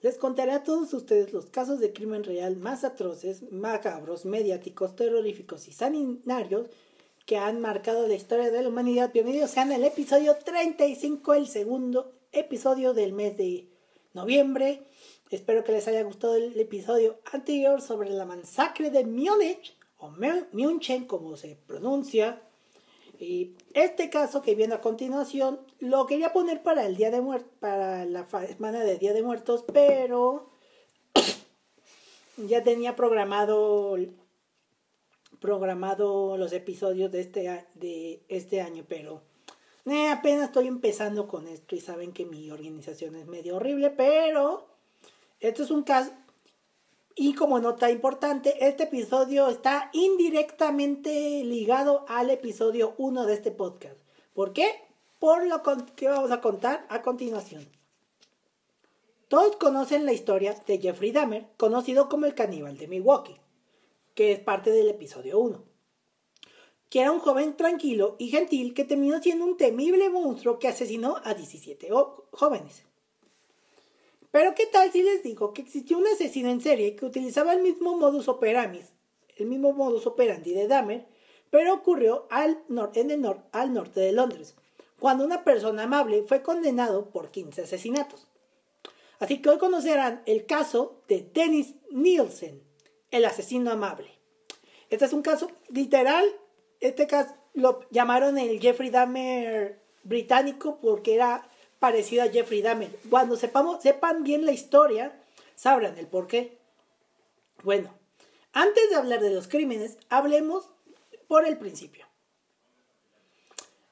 les contaré a todos ustedes los casos de crimen real más atroces, macabros, mediáticos, terroríficos y sanguinarios que han marcado la historia de la humanidad. Bienvenidos sean al episodio 35, el segundo episodio del mes de noviembre. Espero que les haya gustado el episodio anterior sobre la masacre de Múnich, o München como se pronuncia. Y este caso que viene a continuación lo quería poner para el Día de Muertos, para la semana de Día de Muertos, pero ya tenía programado programado los episodios de este, de este año, pero eh, apenas estoy empezando con esto y saben que mi organización es medio horrible, pero esto es un caso, y como nota importante, este episodio está indirectamente ligado al episodio 1 de este podcast. ¿Por qué? Por lo que vamos a contar a continuación. Todos conocen la historia de Jeffrey Dahmer, conocido como el caníbal de Milwaukee, que es parte del episodio 1. Que era un joven tranquilo y gentil que terminó siendo un temible monstruo que asesinó a 17 jóvenes. Pero ¿qué tal si les digo que existió un asesino en serie que utilizaba el mismo modus operandi, el mismo modus operandi de Dahmer, pero ocurrió al al norte de Londres, cuando una persona amable fue condenado por 15 asesinatos. Así que hoy conocerán el caso de Dennis Nielsen, el asesino amable. Este es un caso literal, este caso lo llamaron el Jeffrey Dahmer británico porque era parecido a Jeffrey Dahmer. Cuando sepan bien la historia, sabrán el por qué. Bueno, antes de hablar de los crímenes, hablemos por el principio.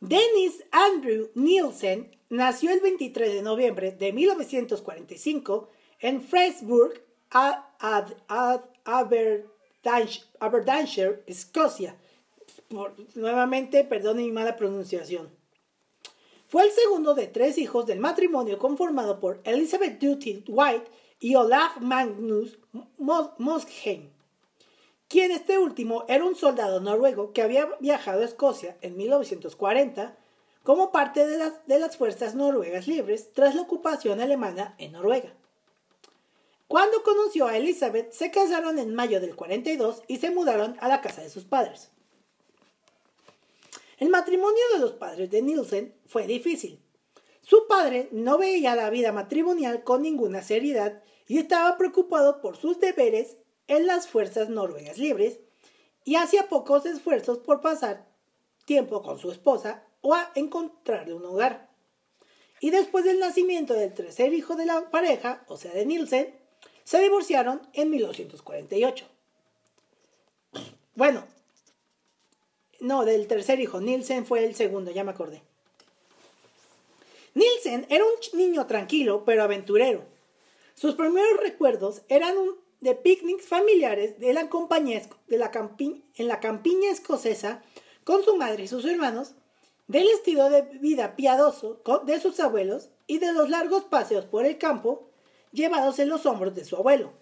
Dennis Andrew Nielsen nació el 23 de noviembre de 1945 en Freyburg, Aberdeenshire, Escocia. nuevamente, perdone mi mala pronunciación. Fue el segundo de tres hijos del matrimonio conformado por Elizabeth Duty White y Olaf Magnus Mosheim, quien este último era un soldado noruego que había viajado a Escocia en 1940 como parte de las, de las fuerzas noruegas libres tras la ocupación alemana en Noruega. Cuando conoció a Elizabeth, se casaron en mayo del 42 y se mudaron a la casa de sus padres. El matrimonio de los padres de Nielsen fue difícil. Su padre no veía la vida matrimonial con ninguna seriedad y estaba preocupado por sus deberes en las fuerzas noruegas libres y hacía pocos esfuerzos por pasar tiempo con su esposa o a encontrarle un hogar. Y después del nacimiento del tercer hijo de la pareja, o sea de Nielsen, se divorciaron en 1948. Bueno, no, del tercer hijo. Nielsen fue el segundo, ya me acordé. Nielsen era un niño tranquilo, pero aventurero. Sus primeros recuerdos eran de picnics familiares de la compañía de en la campiña escocesa con su madre y sus hermanos, del estilo de vida piadoso de sus abuelos y de los largos paseos por el campo llevados en los hombros de su abuelo,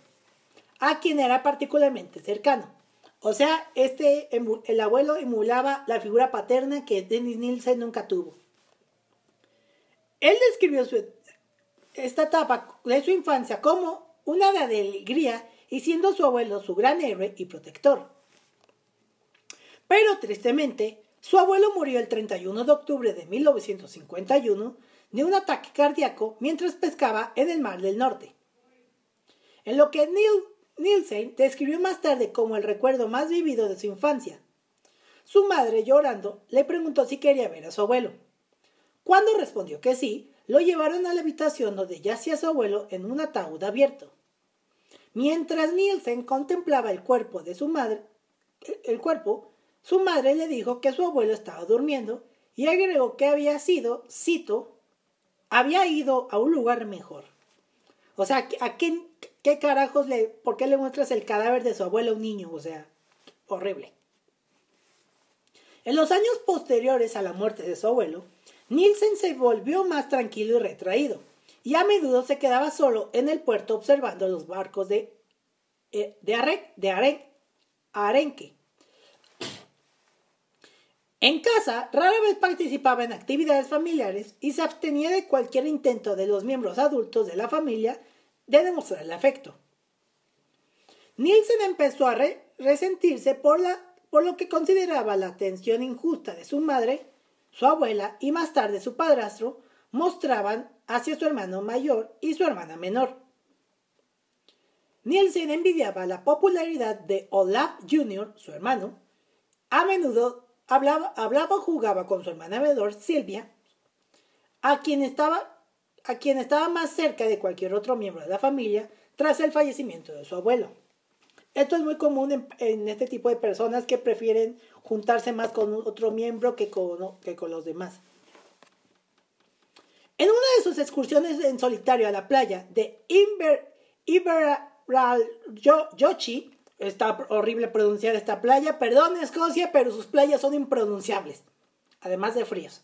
a quien era particularmente cercano. O sea, este, el abuelo emulaba la figura paterna que Dennis Nielsen nunca tuvo. Él describió esta etapa de su infancia como una de alegría y siendo su abuelo su gran héroe y protector. Pero tristemente, su abuelo murió el 31 de octubre de 1951 de un ataque cardíaco mientras pescaba en el Mar del Norte. En lo que Neil Nielsen describió más tarde como el recuerdo más vivido de su infancia. Su madre, llorando, le preguntó si quería ver a su abuelo. Cuando respondió que sí, lo llevaron a la habitación donde yacía su abuelo en un ataúd abierto. Mientras Nielsen contemplaba el cuerpo de su madre, el cuerpo, su madre le dijo que su abuelo estaba durmiendo y agregó que había sido, cito, había ido a un lugar mejor. O sea, ¿a quién, ¿qué carajos le, por qué le muestras el cadáver de su abuelo a un niño? O sea, horrible. En los años posteriores a la muerte de su abuelo, Nielsen se volvió más tranquilo y retraído, y a menudo se quedaba solo en el puerto observando los barcos de, eh, de, de Arenque. En casa, rara vez participaba en actividades familiares y se abstenía de cualquier intento de los miembros adultos de la familia de demostrar el afecto. Nielsen empezó a resentirse por, lo que consideraba la atención injusta de su madre, su abuela y más tarde su padrastro mostraban hacia su hermano mayor y su hermana menor. Nielsen envidiaba la popularidad de Olaf Jr., su hermano. A menudo hablaba, hablaba o jugaba con su hermana menor, Silvia, a quien estaba a quien estaba más cerca de cualquier otro miembro de la familia tras el fallecimiento de su abuelo. Esto es muy común en, este tipo de personas que prefieren juntarse más con otro miembro que con, que con los demás. En una de sus excursiones en solitario a la playa de Inver, Yochi, está horrible pronunciar esta playa, perdón Escocia, pero sus playas son impronunciables, además de fríos.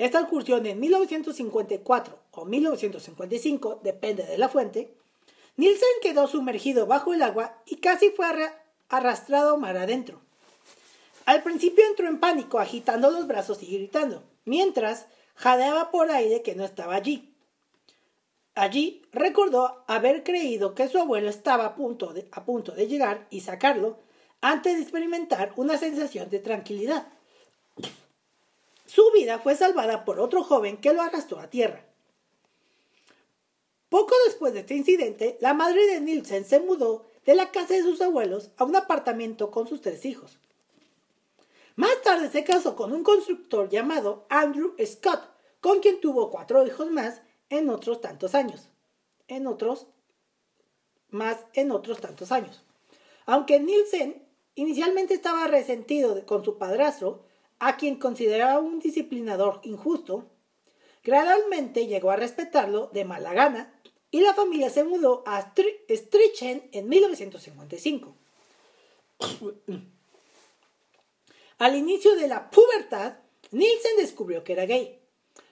Esta excursión en 1954 o 1955, depende de la fuente, Nielsen quedó sumergido bajo el agua y casi fue arrastrado mar adentro. Al principio entró en pánico, agitando los brazos y gritando, mientras jadeaba por aire que no estaba allí. Allí recordó haber creído que su abuelo estaba a punto de llegar y sacarlo antes de experimentar una sensación de tranquilidad. Su vida fue salvada por otro joven que lo arrastró a tierra. Poco después de este incidente, la madre de Nielsen se mudó de la casa de sus abuelos a un apartamento con sus tres hijos. Más tarde se casó con un constructor llamado Andrew Scott, con quien tuvo cuatro hijos más en otros tantos años. En otros más en otros tantos años. Aunque Nielsen inicialmente estaba resentido con su padrastro, a quien consideraba un disciplinador injusto, gradualmente llegó a respetarlo de mala gana y la familia se mudó a Strichen en 1955. Al inicio de la pubertad, Nielsen descubrió que era gay,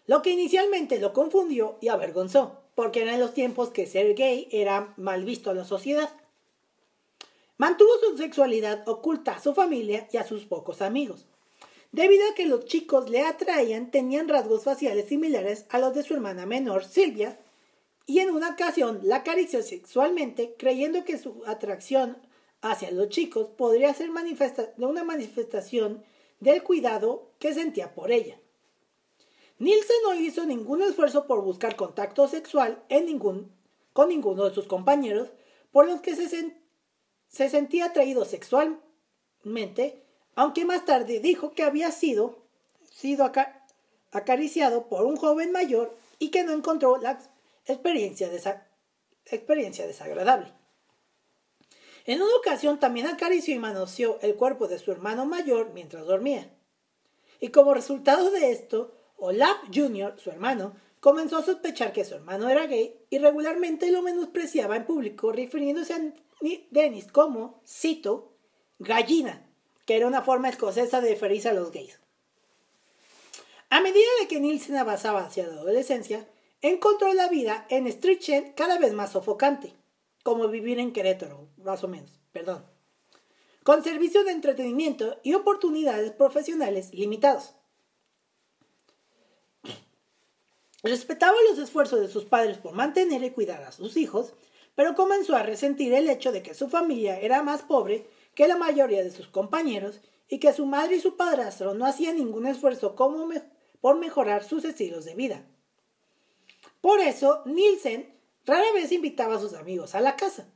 lo que inicialmente lo confundió y avergonzó, porque eran los tiempos que ser gay era mal visto a la sociedad. Mantuvo su sexualidad oculta a su familia y a sus pocos amigos. Debido a que los chicos le atraían, tenían rasgos faciales similares a los de su hermana menor, Silvia, y en una ocasión la acarició sexualmente, creyendo que su atracción hacia los chicos podría ser de una manifestación del cuidado que sentía por ella. Nielsen no hizo ningún esfuerzo por buscar contacto sexual con ninguno de sus compañeros, por los que se, se sentía atraído sexualmente aunque más tarde dijo que había sido, sido acariciado por un joven mayor y que no encontró la experiencia, experiencia desagradable. En una ocasión también acarició y manoseó el cuerpo de su hermano mayor mientras dormía. Y como resultado de esto, Olaf Jr., su hermano, comenzó a sospechar que su hermano era gay y regularmente lo menospreciaba en público, refiriéndose a Dennis como, cito, gallina, que era una forma escocesa de referirse a los gays. A medida de que Nielsen avanzaba hacia la adolescencia, encontró la vida en Strichen cada vez más sofocante, como vivir en Querétaro, más o menos, perdón, con servicios de entretenimiento y oportunidades profesionales limitados. Respetaba los esfuerzos de sus padres por mantener y cuidar a sus hijos, pero comenzó a resentir el hecho de que su familia era más pobre que la mayoría de sus compañeros y que su madre y su padrastro no hacían ningún esfuerzo por mejorar sus estilos de vida. Por eso, Nielsen rara vez invitaba a sus amigos a la casa.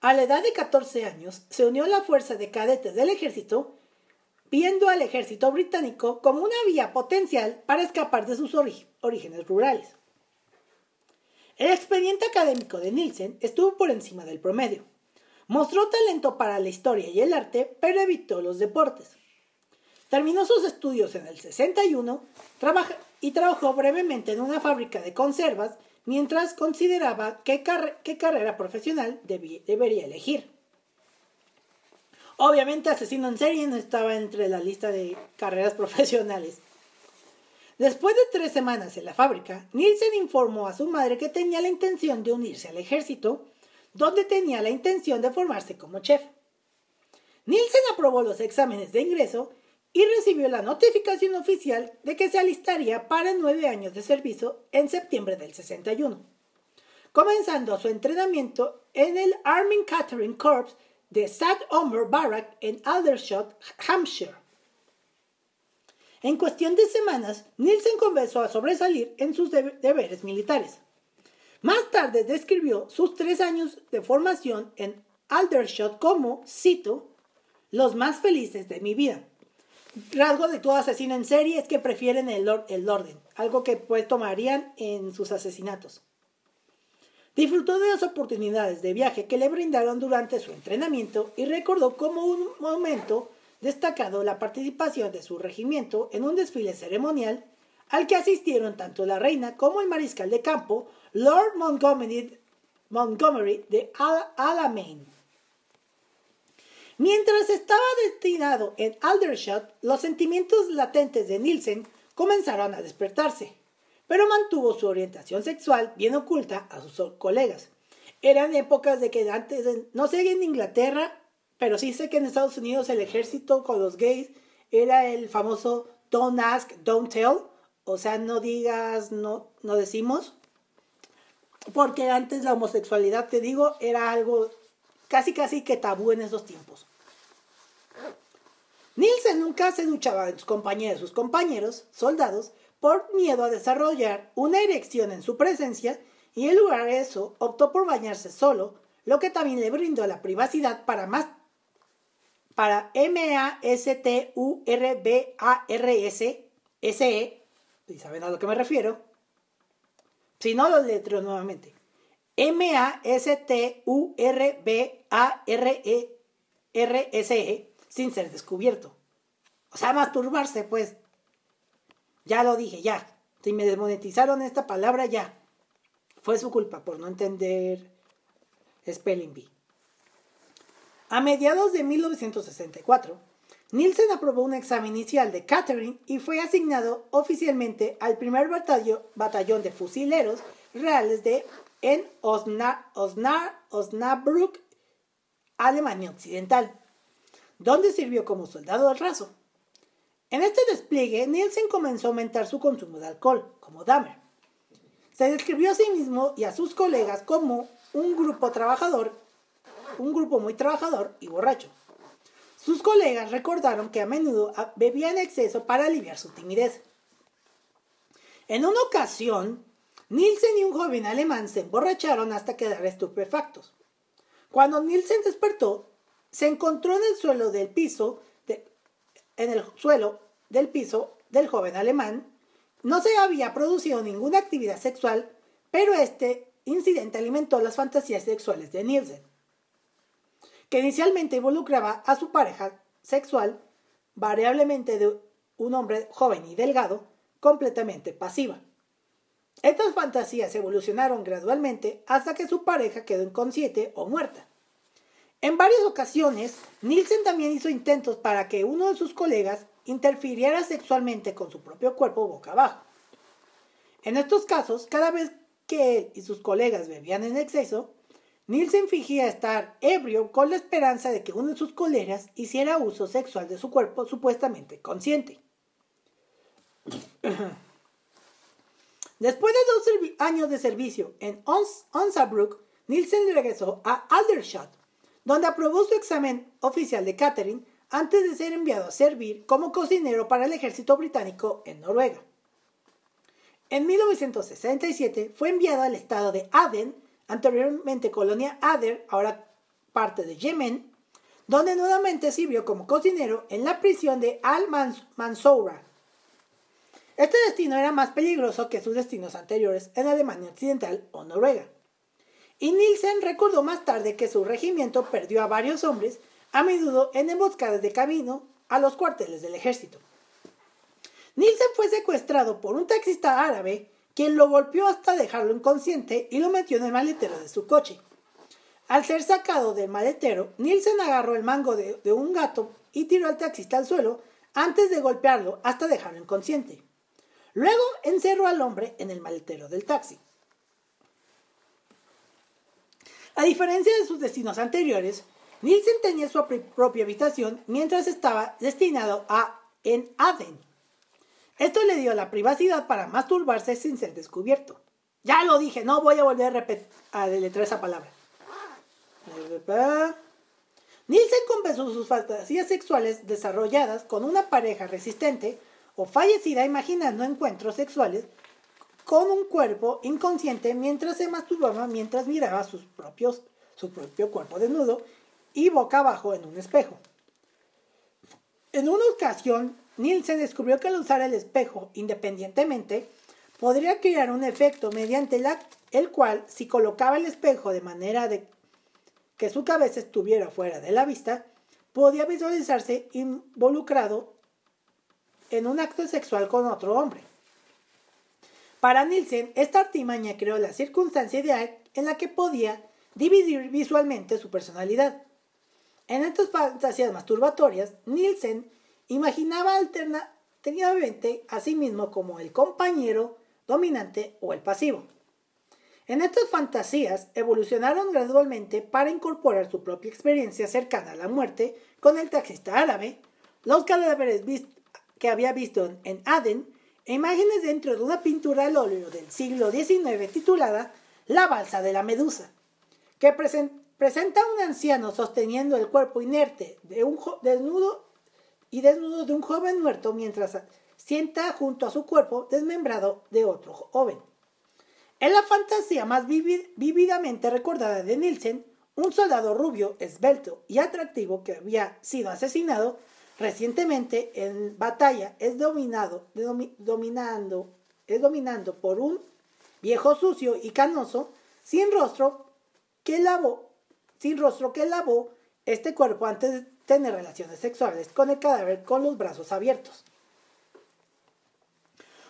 A la edad de 14 años, se unió a la fuerza de cadetes del ejército, viendo al ejército británico como una vía potencial para escapar de sus orígenes rurales. El expediente académico de Nielsen estuvo por encima del promedio. Mostró talento para la historia y el arte, pero evitó los deportes. Terminó sus estudios en el 61 y trabajó brevemente en una fábrica de conservas mientras consideraba qué, carrera profesional debería elegir. Obviamente asesino en serie no estaba entre la lista de carreras profesionales. Después de tres semanas en la fábrica, Nielsen informó a su madre que tenía la intención de unirse al ejército, donde tenía la intención de formarse como chef. Nielsen aprobó los exámenes de ingreso y recibió la notificación oficial de que se alistaría para nueve años de servicio en septiembre del 61, comenzando su entrenamiento en el Army Catering Corps de Sad Omer Barrack en Aldershot, Hampshire. En cuestión de semanas, Nielsen comenzó a sobresalir en sus deberes militares. Más tarde describió sus tres años de formación en Aldershot como, cito, los más felices de mi vida rasgo de todo asesino en serie es que prefieren el, el orden, algo que pues tomarían en sus asesinatos. Disfrutó de las oportunidades de viaje que le brindaron durante su entrenamiento y recordó como un momento destacado la participación de su regimiento en un desfile ceremonial al que asistieron tanto la reina como el mariscal de campo, Lord Montgomery, Montgomery de Alamein. Mientras estaba destinado en Aldershot, los sentimientos latentes de Nielsen comenzaron a despertarse, pero mantuvo su orientación sexual bien oculta a sus colegas. Eran épocas de que antes, no sé en Inglaterra, pero sí sé que en Estados Unidos el ejército con los gays era el famoso don't ask, don't tell, o sea, no digas, no, no decimos, porque antes la homosexualidad, te digo, era algo casi casi que tabú en esos tiempos. Nielsen nunca se duchaba en compañía de sus compañeros, soldados, por miedo a desarrollar una erección en su presencia y en lugar de eso optó por bañarse solo, lo que también le brindó la privacidad para más para M A S T U R B A R S S E, saben a lo que me refiero. Si no lo letro nuevamente. M-A-S-T-U-R-B-A-R-E-R-S-E sin ser descubierto. O sea, masturbarse, pues. Ya lo dije, ya. Si me desmonetizaron esta palabra, ya. Fue su culpa por no entender Spelling Bee. A mediados de 1964, Nielsen aprobó un examen inicial de Catherine y fue asignado oficialmente al primer batallón de fusileros reales de en Osnabrück, Alemania Occidental, donde sirvió como soldado al raso. En este despliegue, Nielsen comenzó a aumentar su consumo de alcohol, como Dahmer. Se describió a sí mismo y a sus colegas como un grupo trabajador, un grupo muy trabajador y borracho. Sus colegas recordaron que a menudo bebía en exceso para aliviar su timidez. En una ocasión, Nielsen y un joven alemán se emborracharon hasta quedar estupefactos. Cuando Nielsen despertó, se encontró en el suelo del piso, en el suelo del piso del joven alemán. No se había producido ninguna actividad sexual, pero este incidente alimentó las fantasías sexuales de Nielsen, que inicialmente involucraba a su pareja sexual, variablemente de un hombre joven y delgado, completamente pasiva. Estas fantasías evolucionaron gradualmente hasta que su pareja quedó inconsciente o muerta. En varias ocasiones, Nielsen también hizo intentos para que uno de sus colegas interfiriera sexualmente con su propio cuerpo boca abajo. En estos casos, cada vez que él y sus colegas bebían en exceso, Nielsen fingía estar ebrio con la esperanza de que uno de sus colegas hiciera uso sexual de su cuerpo supuestamente consciente. Después de dos años de servicio en Onsabrook, Nielsen regresó a Aldershot, donde aprobó su examen oficial de catering antes de ser enviado a servir como cocinero para el ejército británico en Noruega. En 1967 fue enviado al estado de Aden, anteriormente colonia Ader, ahora parte de Yemen, donde nuevamente sirvió como cocinero en la prisión de Al-Mansoura, este destino era más peligroso que sus destinos anteriores en Alemania Occidental o Noruega. Y Nielsen recordó más tarde que su regimiento perdió a varios hombres, a menudo en emboscadas de camino a los cuarteles del ejército. Nielsen fue secuestrado por un taxista árabe quien lo golpeó hasta dejarlo inconsciente y lo metió en el maletero de su coche. Al ser sacado del maletero, Nielsen agarró el mango de, un gato y tiró al taxista al suelo antes de golpearlo hasta dejarlo inconsciente. Luego encerró al hombre en el maletero del taxi. A diferencia de sus destinos anteriores, Nielsen tenía su propia habitación mientras estaba destinado a en Aden. Esto le dio la privacidad para masturbarse sin ser descubierto. Ya lo dije, no voy a volver a, a deletrear esa palabra. Nielsen compensó sus fantasías sexuales desarrolladas con una pareja resistente o fallecida imaginando encuentros sexuales con un cuerpo inconsciente mientras se masturbaba mientras miraba su propio cuerpo desnudo y boca abajo en un espejo. En una ocasión, Nielsen descubrió que al usar el espejo independientemente podría crear un efecto mediante el cual, si colocaba el espejo de manera de que su cabeza estuviera fuera de la vista, podía visualizarse involucrado en un acto sexual con otro hombre. Para Nielsen, esta artimaña creó la circunstancia ideal en la que podía dividir visualmente su personalidad. En estas fantasías masturbatorias, Nielsen imaginaba alternativamente a sí mismo como el compañero dominante o el pasivo. En estas fantasías evolucionaron gradualmente para incorporar su propia experiencia cercana a la muerte con el taxista árabe, los cadáveres que había visto en Aden e imágenes dentro de una pintura al óleo del siglo XIX titulada La balsa de la medusa, que presenta a un anciano sosteniendo el cuerpo inerte de un desnudo y desnudo de un joven muerto mientras sienta junto a su cuerpo desmembrado de otro joven. En la fantasía más vívidamente recordada de Nielsen, un soldado rubio, esbelto y atractivo que había sido asesinado recientemente en batalla es dominado, dominando, es dominando por un viejo sucio y canoso sin rostro que lavó, sin rostro que lavó este cuerpo antes tener relaciones sexuales con el cadáver con los brazos abiertos.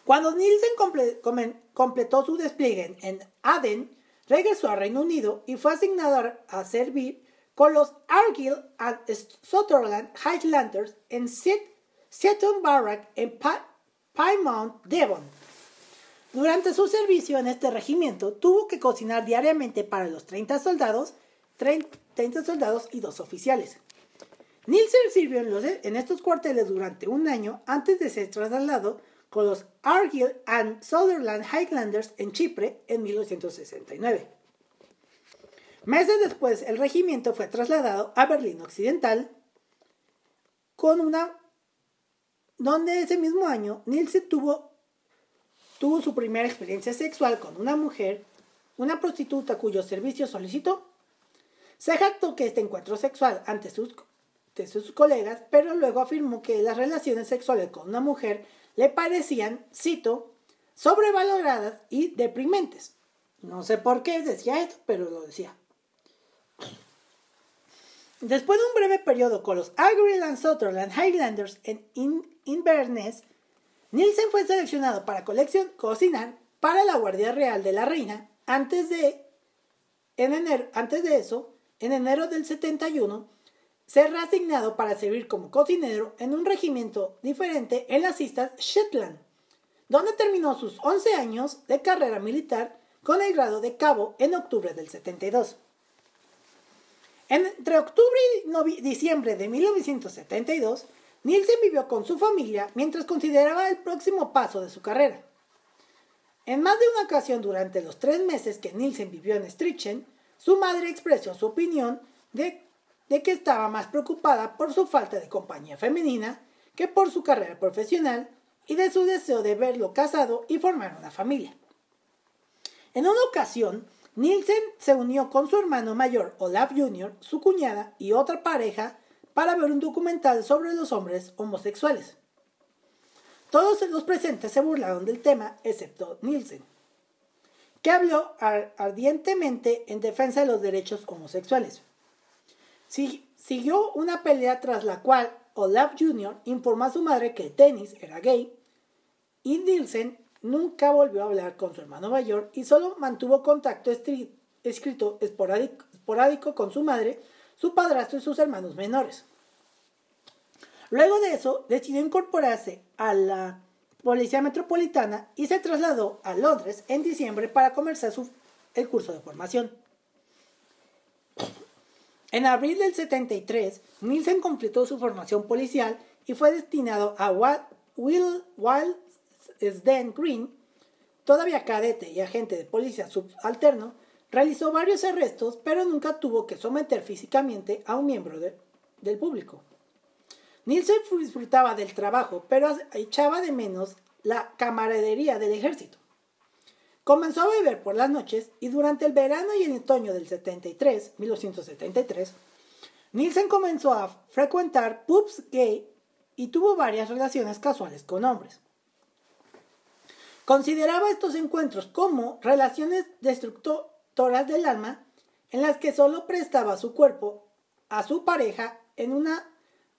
Cuando Nielsen completó su despliegue en Aden, regresó a Reino Unido y fue asignado a servir con los Argyll and Sutherland Highlanders en Seaton Barrack en Plymouth, Devon. Durante su servicio en este regimiento, tuvo que cocinar diariamente para los 30 soldados, 30 soldados y dos oficiales. Nielsen sirvió en, estos cuarteles durante un año antes de ser trasladado con los Argyll and Sutherland Highlanders en Chipre en 1969. Meses después, el regimiento fue trasladado a Berlín Occidental, con una donde ese mismo año Nielsen tuvo, tuvo su primera experiencia sexual con una mujer, una prostituta cuyo servicio solicitó. Se jactó que este encuentro sexual ante sus, de sus colegas, pero luego afirmó que las relaciones sexuales con una mujer le parecían, cito, sobrevaloradas y deprimentes. No sé por qué decía esto, pero lo decía. Después de un breve periodo con los Agriland Sutherland Highlanders en Inverness, Nielsen fue seleccionado para colección cocinar para la Guardia Real de la Reina antes de, en enero, antes de eso, en enero del 71, ser reasignado para servir como cocinero en un regimiento diferente en las islas Shetland, donde terminó sus 11 años de carrera militar con el grado de cabo en octubre del 72. Entre octubre y diciembre de 1972, Nielsen vivió con su familia mientras consideraba el próximo paso de su carrera. En más de una ocasión durante los tres meses que Nielsen vivió en Strichen, su madre expresó su opinión de, de, que estaba más preocupada por su falta de compañía femenina que por su carrera profesional y de su deseo de verlo casado y formar una familia. En una ocasión, Nielsen se unió con su hermano mayor Olaf Jr., su cuñada y otra pareja para ver un documental sobre los hombres homosexuales. Todos los presentes se burlaron del tema, excepto Nielsen, que habló ardientemente en defensa de los derechos homosexuales. Siguió una pelea tras la cual Olaf Jr. informó a su madre que Dennis era gay y Nielsen nunca volvió a hablar con su hermano mayor y solo mantuvo contacto escrito esporádico, con su madre, su padrastro y sus hermanos menores. Luego de eso, decidió incorporarse a la Policía Metropolitana y se trasladó a Londres en diciembre para comenzar su, el curso de formación. En abril del 73, Nielsen completó su formación policial y fue destinado a Will Wilsden Green, todavía cadete y agente de policía subalterno, realizó varios arrestos, pero nunca tuvo que someter físicamente a un miembro del público. Nielsen disfrutaba del trabajo, pero echaba de menos la camaradería del ejército. Comenzó a beber por las noches y durante el verano y el otoño del 73, 1973, Nielsen comenzó a frecuentar pubs gay y tuvo varias relaciones casuales con hombres. Consideraba estos encuentros como relaciones destructoras del alma en las que solo prestaba su cuerpo a su pareja en una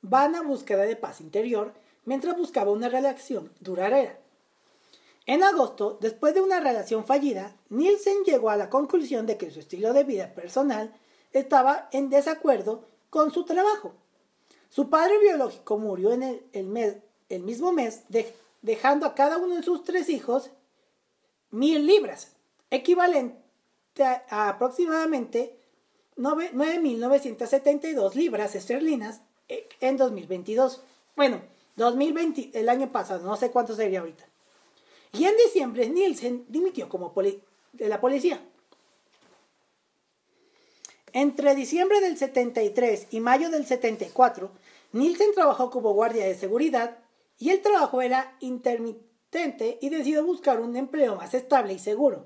vana búsqueda de paz interior mientras buscaba una relación duradera. En agosto, después de una relación fallida, Nielsen llegó a la conclusión de que su estilo de vida personal estaba en desacuerdo con su trabajo. Su padre biológico murió en el, mismo mes, dejando a cada uno de sus tres hijos mil libras, equivalente a, aproximadamente 9.972 libras esterlinas eh, en 2022. Bueno, 2020, el año pasado, no sé cuánto sería ahorita. Y en diciembre Nielsen dimitió como de la policía. Entre diciembre del 73 y mayo del 74, Nielsen trabajó como guardia de seguridad y el trabajo era intermitente y decidió buscar un empleo más estable y seguro.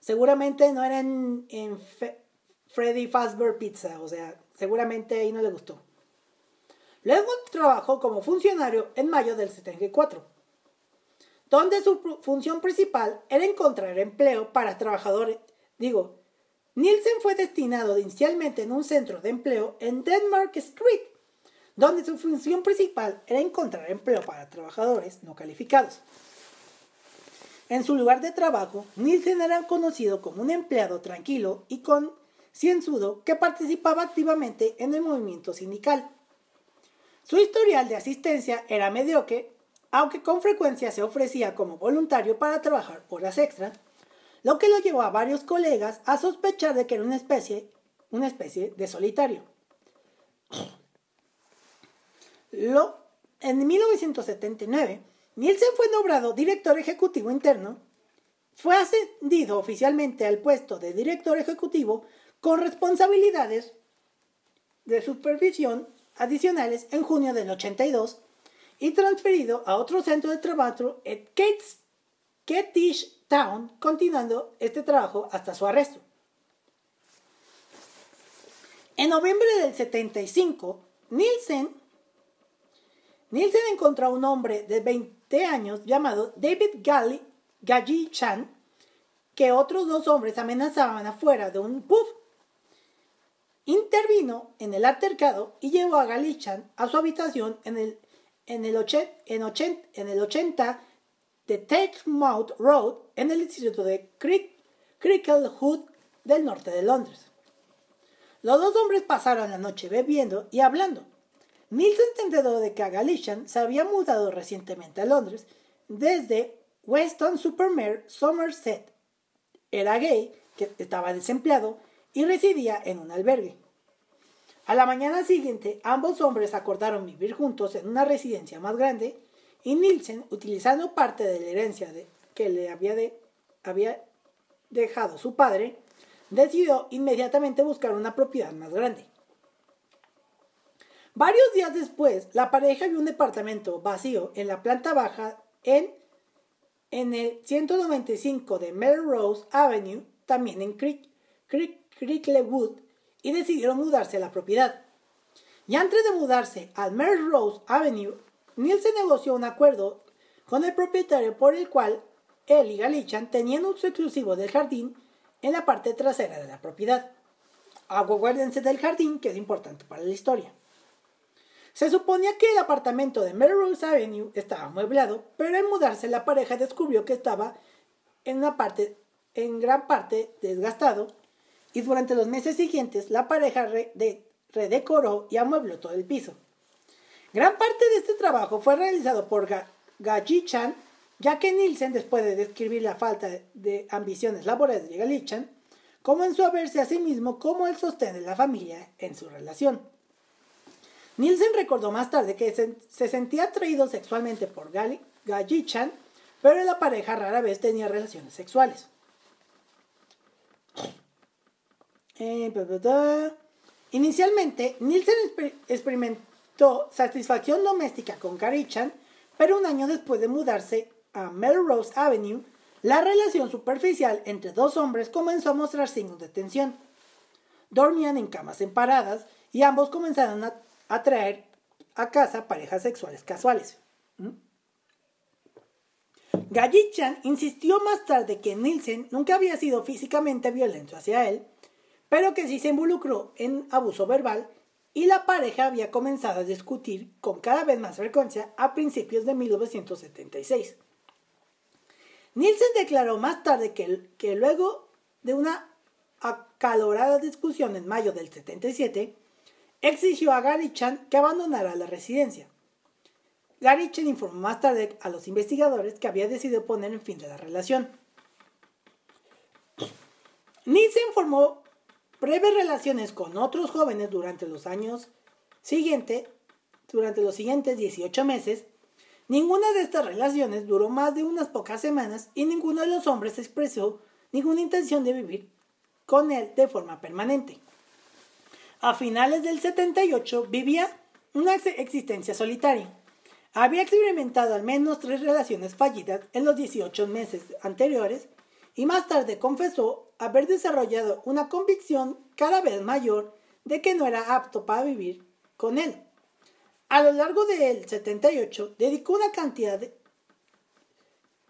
Seguramente no era en, Freddy Fazbear Pizza, o sea, seguramente ahí no le gustó. Luego trabajó como funcionario en mayo del 74, donde su función principal era encontrar empleo para trabajadores. Digo, Nielsen fue destinado inicialmente en un centro de empleo en Denmark Street, donde su función principal era encontrar empleo para trabajadores no calificados. En su lugar de trabajo, Nielsen era conocido como un empleado tranquilo y concienzudo que participaba activamente en el movimiento sindical. Su historial de asistencia era mediocre, aunque con frecuencia se ofrecía como voluntario para trabajar horas extras, lo que lo llevó a varios colegas a sospechar de que era una especie, una especie de solitario. En 1979, Nielsen fue nombrado director ejecutivo interno, fue ascendido oficialmente al puesto de director ejecutivo con responsabilidades de supervisión adicionales en junio del 82 y transferido a otro centro de trabajo en Kentish Town, continuando este trabajo hasta su arresto. En noviembre del 75, Nielsen, Nielsen encontró a un hombre de 20 años llamado David Galli, Chan, que otros dos hombres amenazaban afuera de un pub intervino en el altercado y llevó a Galichan a su habitación en el, en el, en 80, de Teichmouth Road en el distrito de Cricklewood del norte de Londres. Los dos hombres pasaron la noche bebiendo y hablando. Milton enteró de que Galichan se había mudado recientemente a Londres desde Weston Supermare, Somerset. Era gay, que estaba desempleado y residía en un albergue. A la mañana siguiente, ambos hombres acordaron vivir juntos en una residencia más grande y Nielsen, utilizando parte de la herencia que le había, dejado su padre, decidió inmediatamente buscar una propiedad más grande. Varios días después, la pareja vio un departamento vacío en la planta baja en, el 195 de Melrose Avenue, también en y decidieron mudarse a la propiedad. Y antes de mudarse al Melrose Avenue, Nielsen negoció un acuerdo con el propietario por el cual él y Galichan tenían uso exclusivo del jardín en la parte trasera de la propiedad. Aguárdense del jardín, que es importante para la historia. Se suponía que el apartamento de Melrose Avenue estaba amueblado, pero al mudarse la pareja descubrió que estaba en, una parte, en gran parte desgastado y durante los meses siguientes la pareja redecoró y amuebló todo el piso. Gran parte de este trabajo fue realizado por Gaji-chan, ya que Nielsen, después de describir la falta de ambiciones laborales de Galichan, comenzó a verse a sí mismo como el sostén de la familia en su relación. Nielsen recordó más tarde que se, sentía atraído sexualmente por Gaji-chan, pero la pareja rara vez tenía relaciones sexuales. Eh, Inicialmente, Nielsen experimentó satisfacción doméstica con Gary-chan, pero un año después de mudarse a Melrose Avenue, la relación superficial entre dos hombres comenzó a mostrar signos de tensión. Dormían en camas separadas y ambos comenzaron a atraer a casa parejas sexuales casuales. ¿Mm? Gallichan insistió más tarde que Nielsen nunca había sido físicamente violento hacia él, pero que sí se involucró en abuso verbal y la pareja había comenzado a discutir con cada vez más frecuencia a principios de 1976. Nielsen declaró más tarde que, que luego de una acalorada discusión en mayo del 77, exigió a Gary Chan que abandonara la residencia. Gary Chan informó más tarde a los investigadores que había decidido poner en fin de la relación. Nielsen formó breves relaciones con otros jóvenes durante los años siguientes, durante los siguientes 18 meses. Ninguna de estas relaciones duró más de unas pocas semanas y ninguno de los hombres expresó ninguna intención de vivir con él de forma permanente. A finales del 78 vivía una existencia solitaria. Había experimentado al menos tres relaciones fallidas en los 18 meses anteriores y más tarde confesó haber desarrollado una convicción cada vez mayor de que no era apto para vivir con él. A lo largo del 78 dedicó una cantidad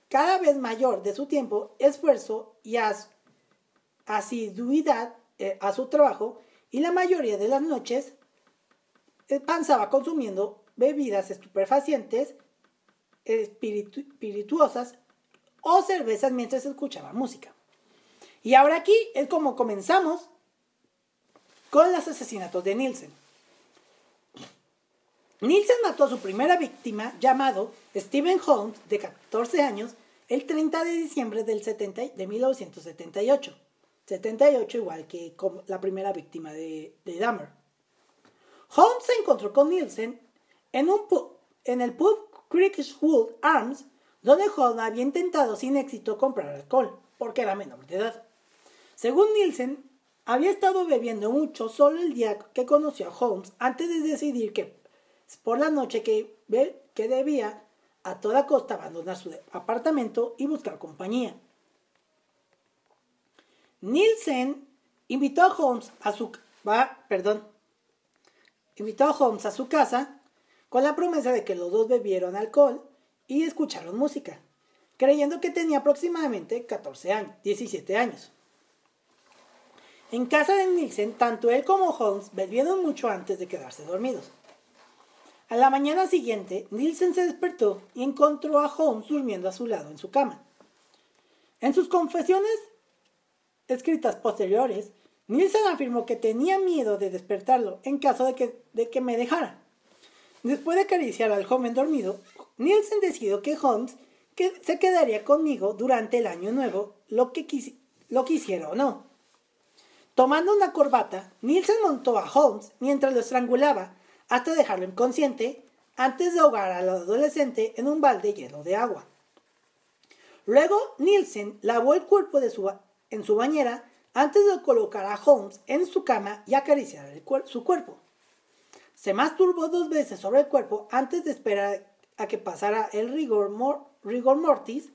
cada vez mayor de su tiempo, esfuerzo y asiduidad eh, a su trabajo y la mayoría de las noches eh, pasaba consumiendo bebidas estupefacientes, espirituosas o cervezas mientras escuchaba música. Y ahora aquí es como comenzamos con los asesinatos de Nielsen. Nielsen mató a su primera víctima, llamado Stephen Holmes, de 14 años, el 30 de diciembre del 70, de 1978. 78 igual que la primera víctima de, Dahmer. Holmes se encontró con Nielsen en, un en el pub Arms, donde Holmes había intentado sin éxito comprar alcohol, porque era menor de edad. Según Nielsen, había estado bebiendo mucho solo el día que conoció a Holmes antes de decidir que por la noche que, debía a toda costa abandonar su apartamento y buscar compañía. Nielsen invitó a Holmes a su perdón, invitó a Holmes a su casa con la promesa de que los dos bebieron alcohol y escucharon música, creyendo que tenía aproximadamente 14 años, 17 años. En casa de Nielsen, tanto él como Holmes bebieron mucho antes de quedarse dormidos. A la mañana siguiente, Nielsen se despertó y encontró a Holmes durmiendo a su lado en su cama. En sus confesiones escritas posteriores, Nielsen afirmó que tenía miedo de despertarlo en caso de que, de que me dejara. Después de acariciar al joven dormido, Nielsen decidió que Holmes que se quedaría conmigo durante el año nuevo, lo que lo quisiera o no. Tomando una corbata, Nielsen montó a Holmes mientras lo estrangulaba hasta dejarlo inconsciente antes de ahogar al adolescente en un balde lleno de agua. Luego, Nielsen lavó el cuerpo en su bañera antes de colocar a Holmes en su cama y acariciar su cuerpo. Se masturbó dos veces sobre el cuerpo antes de esperar a que pasara el rigor mortis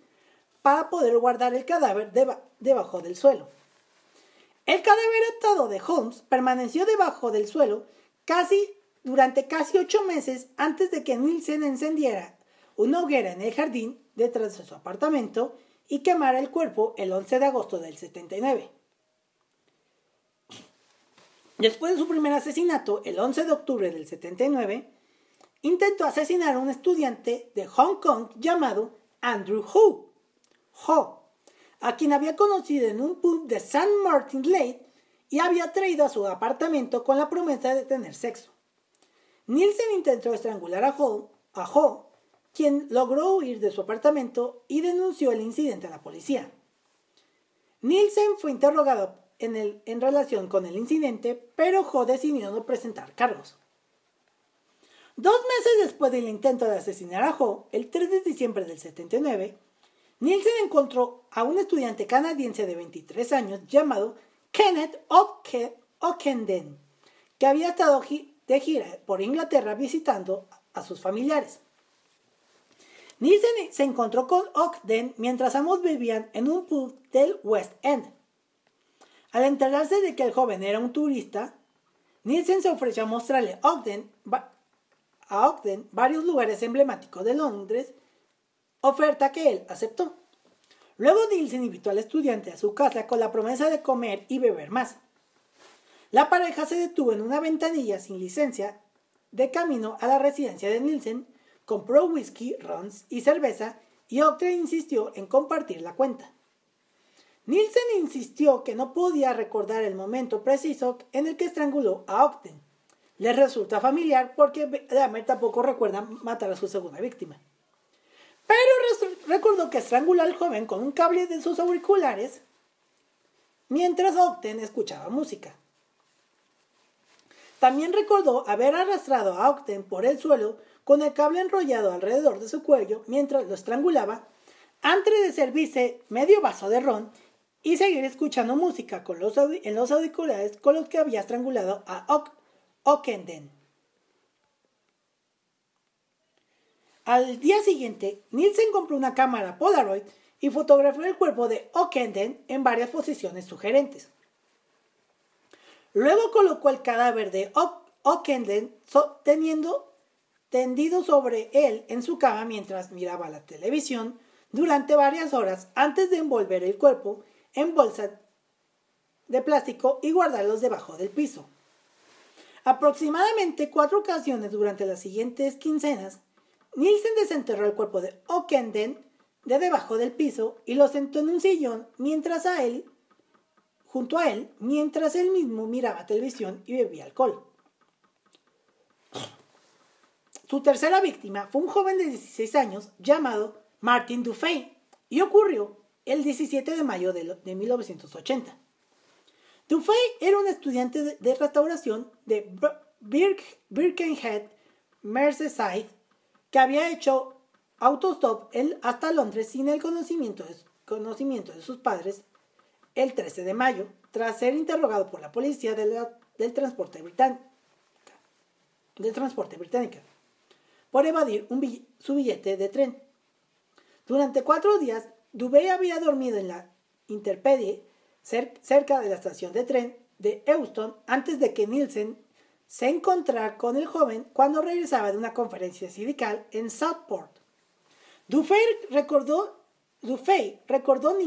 para poder guardar el cadáver debajo del suelo. El cadáver atado de Holmes permaneció debajo del suelo casi durante casi ocho meses antes de que Nielsen encendiera una hoguera en el jardín detrás de su apartamento y quemara el cuerpo el 11 de agosto del 79. Después de su primer asesinato, el 11 de octubre del 79, intentó asesinar a un estudiante de Hong Kong llamado Andrew Ho, Ho, a quien había conocido en un pub de St. Martin Lake y había traído a su apartamento con la promesa de tener sexo. Nielsen intentó estrangular a Ho, a Ho, quien logró huir de su apartamento y denunció el incidente a la policía. Nielsen fue interrogado en, el, en relación con el incidente, pero Ho decidió no presentar cargos. Dos meses después del intento de asesinar a Ho, el 3 de diciembre del 79, Nielsen encontró a un estudiante canadiense de 23 años llamado Kenneth Ockenden, que había estado de gira por Inglaterra visitando a sus familiares. Nielsen se encontró con Ogden mientras ambos vivían en un pub del West End. Al enterarse de que el joven era un turista, Nielsen se ofreció a mostrarle Ogden, a Ogden varios lugares emblemáticos de Londres, oferta que él aceptó. Luego Nielsen invitó al estudiante a su casa con la promesa de comer y beber más. La pareja se detuvo en una ventanilla sin licencia de camino a la residencia de Nielsen compró whisky, rons y cerveza y Octane insistió en compartir la cuenta. Nielsen insistió que no podía recordar el momento preciso en el que estranguló a Ogden. Le resulta familiar porque Dahmer tampoco recuerda matar a su segunda víctima. Pero recordó que estranguló al joven con un cable de sus auriculares mientras Ogden escuchaba música. También recordó haber arrastrado a Ogden por el suelo con el cable enrollado alrededor de su cuello mientras lo estrangulaba, antes de servirse medio vaso de ron y seguir escuchando música con los en los auriculares con los que había estrangulado a Okenden. Al día siguiente, Nielsen compró una cámara Polaroid y fotografió el cuerpo de Okenden en varias posiciones sugerentes. Luego colocó el cadáver de Okenden teniendo tendido sobre él en su cama mientras miraba la televisión durante varias horas antes de envolver el cuerpo en bolsas de plástico y guardarlos debajo del piso. Aproximadamente cuatro ocasiones durante las siguientes quincenas, Nielsen desenterró el cuerpo de Okenden de debajo del piso y lo sentó en un sillón mientras a él, junto a él, mientras él mismo miraba televisión y bebía alcohol. Su tercera víctima fue un joven de 16 años llamado Martin Dufay y ocurrió el 17 de mayo de, 1980. Dufay era un estudiante de, restauración de Birkenhead, Merseyside, que había hecho autostop hasta Londres sin el conocimiento de, conocimiento de sus padres el 13 de mayo, tras ser interrogado por la policía del transporte británico. Del transporte británico por evadir su billete de tren. Durante cuatro días, Dubé había dormido en la Interpedie, cerca de la estación de tren de Euston, antes de que Nielsen se encontrara con el joven cuando regresaba de una conferencia sindical en Southport. Dufay recordó, Dufay recordó,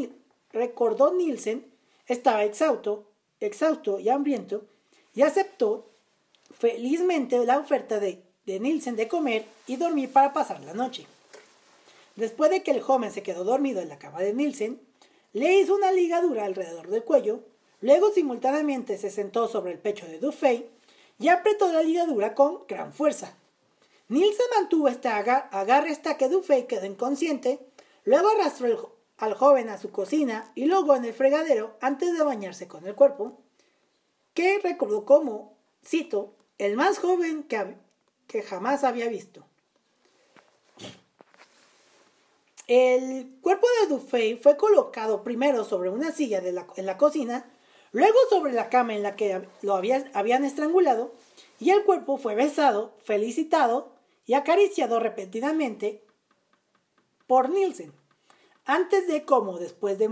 recordó Nielsen estaba exhausto, exhausto y hambriento y aceptó felizmente la oferta de de Nielsen de comer y dormir para pasar la noche. Después de que el joven se quedó dormido en la cama de Nielsen, le hizo una ligadura alrededor del cuello, luego simultáneamente se sentó sobre el pecho de Dufay y apretó la ligadura con gran fuerza. Nielsen mantuvo este agarre hasta que Dufay quedó inconsciente, luego arrastró al joven a su cocina y luego en el fregadero antes de bañarse con el cuerpo, que recordó como, cito, el más joven que, que jamás había visto. El cuerpo de Dufay fue colocado primero sobre una silla en la cocina, luego sobre la cama en la que lo habían estrangulado, y el cuerpo fue besado, felicitado y acariciado repentinamente por Nielsen, antes de como después de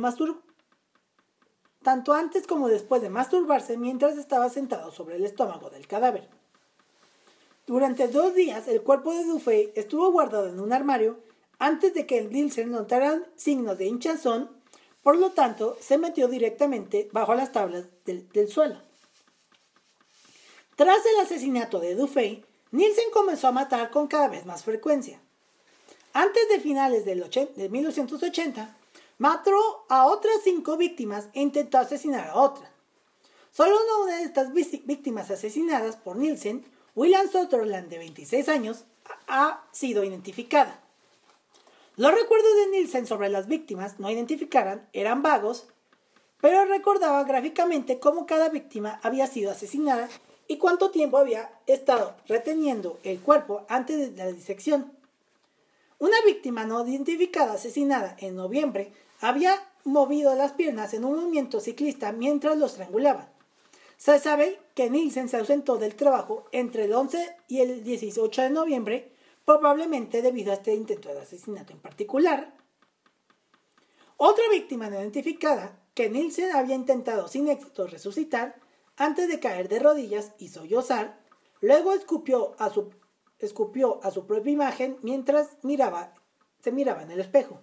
tanto antes como después de masturbarse mientras estaba sentado sobre el estómago del cadáver. Durante dos días, el cuerpo de Dufay estuvo guardado en un armario antes de que el Nielsen notara signos de hinchazón, por lo tanto, se metió directamente bajo las tablas del, suelo. Tras el asesinato de Dufay, Nielsen comenzó a matar con cada vez más frecuencia. Antes de finales del de 1980, mató a otras cinco víctimas e intentó asesinar a otra. Solo una de estas víctimas asesinadas por Nielsen, William Sutherland, de 26 años, ha sido identificada. Los recuerdos de Nielsen sobre las víctimas no identificadas eran vagos, pero recordaba gráficamente cómo cada víctima había sido asesinada y cuánto tiempo había estado reteniendo el cuerpo antes de la disección. Una víctima no identificada asesinada en noviembre había movido las piernas en un movimiento ciclista mientras lo estrangulaba. Se sabe que Nielsen se ausentó del trabajo entre el 11 y el 18 de noviembre, probablemente debido a este intento de asesinato en particular. Otra víctima no identificada, que Nielsen había intentado sin éxito resucitar antes de caer de rodillas y sollozar, luego escupió a su, escupió a su propia imagen mientras miraba, se miraba en el espejo.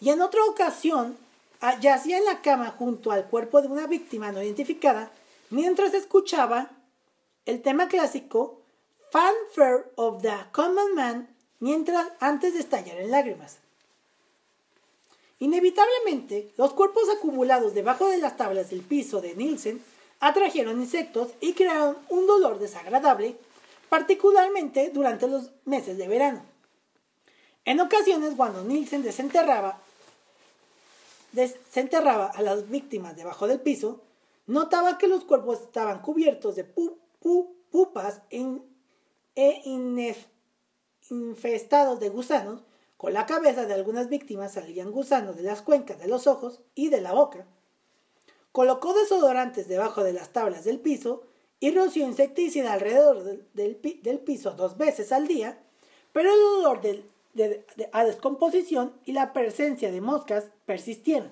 Y en otra ocasión, Ah, yacía en la cama junto al cuerpo de una víctima no identificada mientras escuchaba el tema clásico Fanfare of the Common Man mientras antes de estallar en lágrimas. Inevitablemente, los cuerpos acumulados debajo de las tablas del piso de Nielsen atrajeron insectos y crearon un dolor desagradable, particularmente durante los meses de verano. En ocasiones, cuando Nielsen desenterraba se enterraba a las víctimas debajo del piso, notaba que los cuerpos estaban cubiertos de pupas e infestados de gusanos. Con la cabeza de algunas víctimas salían gusanos de las cuencas de los ojos y de la boca. Colocó desodorantes debajo de las tablas del piso y roció insecticida alrededor del, piso dos veces al día, pero el olor del a descomposición y la presencia de moscas persistieron.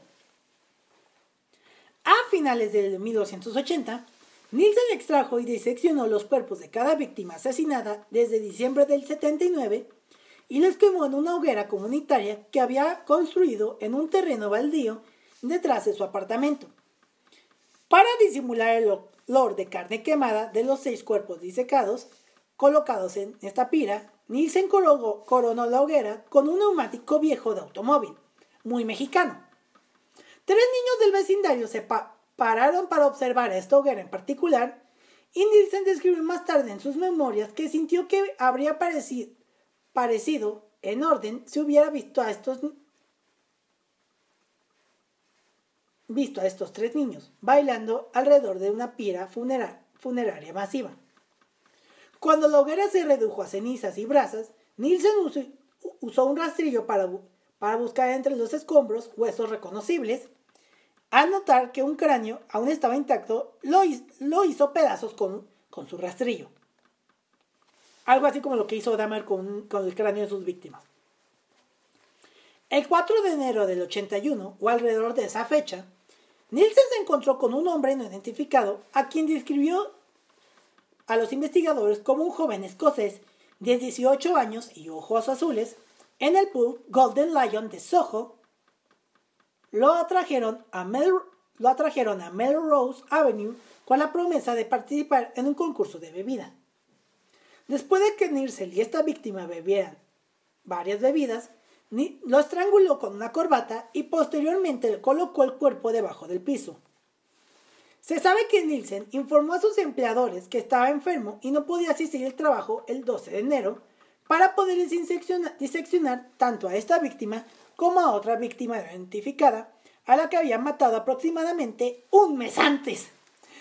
A finales de 1280, Nielsen extrajo y diseccionó los cuerpos de cada víctima asesinada desde diciembre del 79 y los quemó en una hoguera comunitaria que había construido en un terreno baldío detrás de su apartamento. Para disimular el olor de carne quemada de los seis cuerpos disecados colocados en esta pira, Nielsen coronó la hoguera con un neumático viejo de automóvil, muy mexicano. Tres niños del vecindario se pararon para observar a esta hoguera en particular, y Nielsen describió más tarde en sus memorias que sintió que habría parecido, parecido en orden si hubiera visto a estos visto a estos tres niños bailando alrededor de una pira funeraria masiva. Cuando la hoguera se redujo a cenizas y brasas, Nielsen usó, un rastrillo para, para buscar entre los escombros huesos reconocibles. Al notar que un cráneo aún estaba intacto, lo, hizo pedazos con, su rastrillo. Algo así como lo que hizo Dahmer con, con el cráneo de sus víctimas. El 4 de enero del 81, o alrededor de esa fecha, Nielsen se encontró con un hombre no identificado a quien describió a los investigadores como un joven escocés de 18 años y ojos azules en el pub Golden Lion de Soho. Lo atrajeron a, lo atrajeron a Melrose Avenue con la promesa de participar en un concurso de bebida. Después de que Nirsel y esta víctima bebieran varias bebidas, lo estranguló con una corbata y posteriormente colocó el cuerpo debajo del piso. Se sabe que Nielsen informó a sus empleadores que estaba enfermo y no podía asistir al trabajo el 12 de enero para poder diseccionar tanto a esta víctima como a otra víctima identificada a la que había matado aproximadamente un mes antes.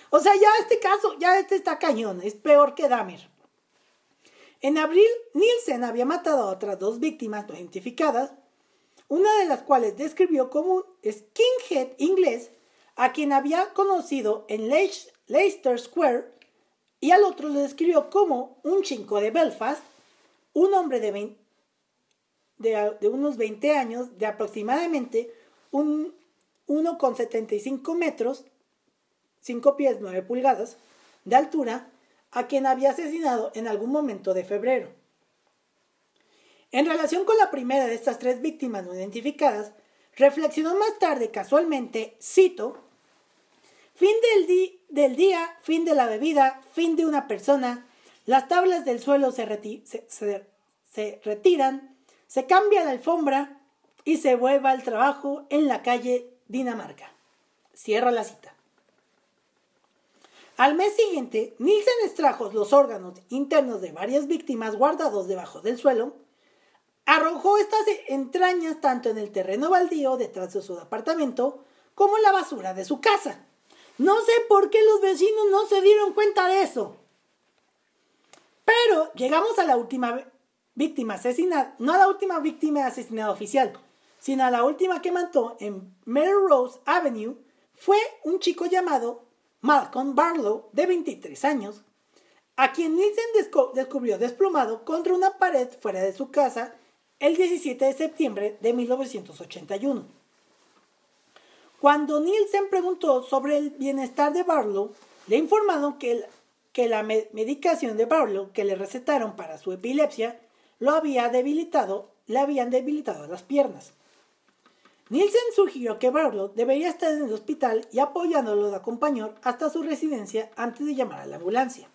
O sea, ya este caso, ya este está cañón, es peor que Dahmer. En abril, Nielsen había matado a otras dos víctimas no identificadas, una de las cuales describió como un skinhead inglés a quien había conocido en Leicester Square y al otro lo describió como un chinco de Belfast, un hombre de, de, unos 20 años, de aproximadamente un 1,75 metros, 5 pies 9 pulgadas de altura, a quien había asesinado en algún momento de febrero. En relación con la primera de estas tres víctimas no identificadas, reflexionó más tarde casualmente, cito, Fin del, del día, fin de la bebida, fin de una persona, Las tablas del suelo se, se retiran, se cambia la alfombra y se vuelve al trabajo en la calle Dinamarca. Cierra la cita. Al mes siguiente, Nielsen extrajo los órganos internos de varias víctimas guardados debajo del suelo, arrojó estas entrañas tanto en el terreno baldío detrás de su apartamento como en la basura de su casa. No sé por qué los vecinos no se dieron cuenta de eso. Pero llegamos a la última víctima asesinada, no a la última víctima asesinada oficial, sino a la última que mató en Melrose Avenue, fue un chico llamado Malcolm Barlow, de 23 años, a quien Nielsen descubrió desplomado contra una pared fuera de su casa el 17 de septiembre de 1981. Cuando Nielsen preguntó sobre el bienestar de Barlow, le informaron que, que la medicación de Barlow que le recetaron para su epilepsia lo había debilitado, le habían debilitado las piernas. Nielsen sugirió que Barlow debería estar en el hospital y apoyándolo de acompañar hasta su residencia antes de llamar a la ambulancia.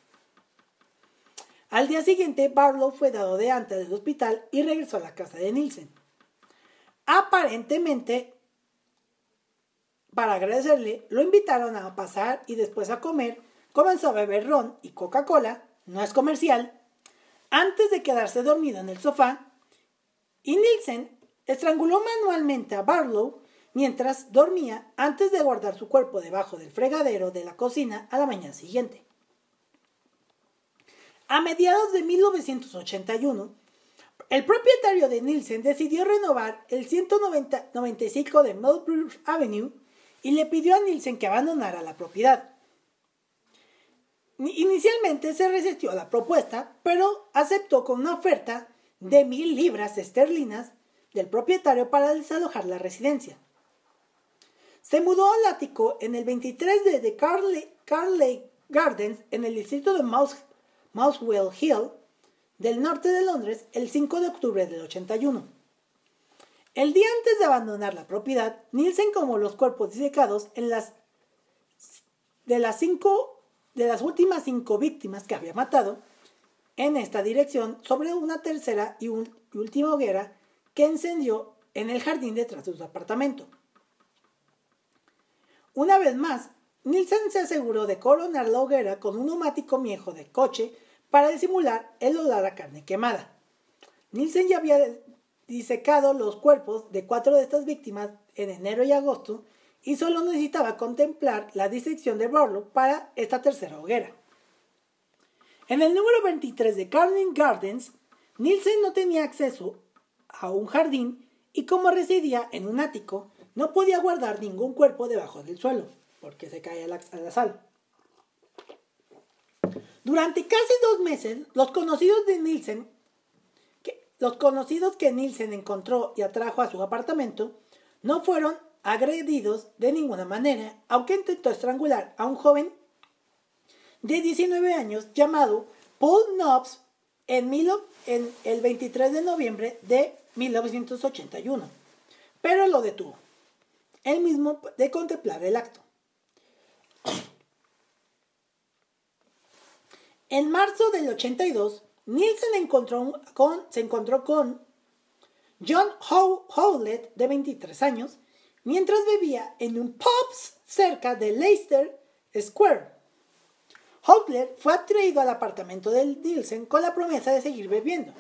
Al día siguiente, Barlow fue dado de alta del hospital y regresó a la casa de Nielsen. Aparentemente, para agradecerle, lo invitaron a pasar y después a comer. Comenzó a beber ron y Coca-Cola, no es comercial, antes de quedarse dormido en el sofá. Y Nielsen Estranguló manualmente a Barlow mientras dormía antes de guardar su cuerpo debajo del fregadero de la cocina a la mañana siguiente. A mediados de 1981, el propietario de Nielsen decidió renovar el 195 de Melbourne Avenue y le pidió a Nielsen que abandonara la propiedad. Inicialmente se resistió a la propuesta, pero aceptó con una oferta de mil libras esterlinas del propietario para desalojar la residencia. Se mudó al ático en el 23 de, de Carley, Gardens en el distrito de Mouse, Mousewell Hill del norte de Londres el 5 de octubre del 81. El día antes de abandonar la propiedad, Nielsen como los cuerpos disecados en las de las cinco de las últimas cinco víctimas que había matado en esta dirección sobre una tercera y última hoguera que encendió en el jardín detrás de su apartamento. Una vez más, Nielsen se aseguró de coronar la hoguera con un neumático viejo de coche para disimular el olor a carne quemada. Nielsen ya había disecado los cuerpos de cuatro de estas víctimas en enero y agosto y solo necesitaba contemplar la disección de Barlow para esta tercera hoguera. En el número 23 de Carling Gardens, Nielsen no tenía acceso a un jardín y como residía en un ático, no podía guardar ningún cuerpo debajo del suelo, porque se caía la, a la sal. Durante casi dos meses, los conocidos de Nielsen, los conocidos que Nielsen encontró y atrajo a su apartamento, no fueron agredidos de ninguna manera, aunque intentó estrangular a un joven de 19 años llamado Paul Knobs en, en el 23 de noviembre de 1981, pero lo detuvo, él mismo de contemplar el acto. En marzo del 82, Nielsen encontró con, se encontró con John Howlett, de 23 años, mientras bebía en un pub cerca de Leicester Square. Howlett fue atraído al apartamento de Nielsen con la promesa de seguir bebiendo.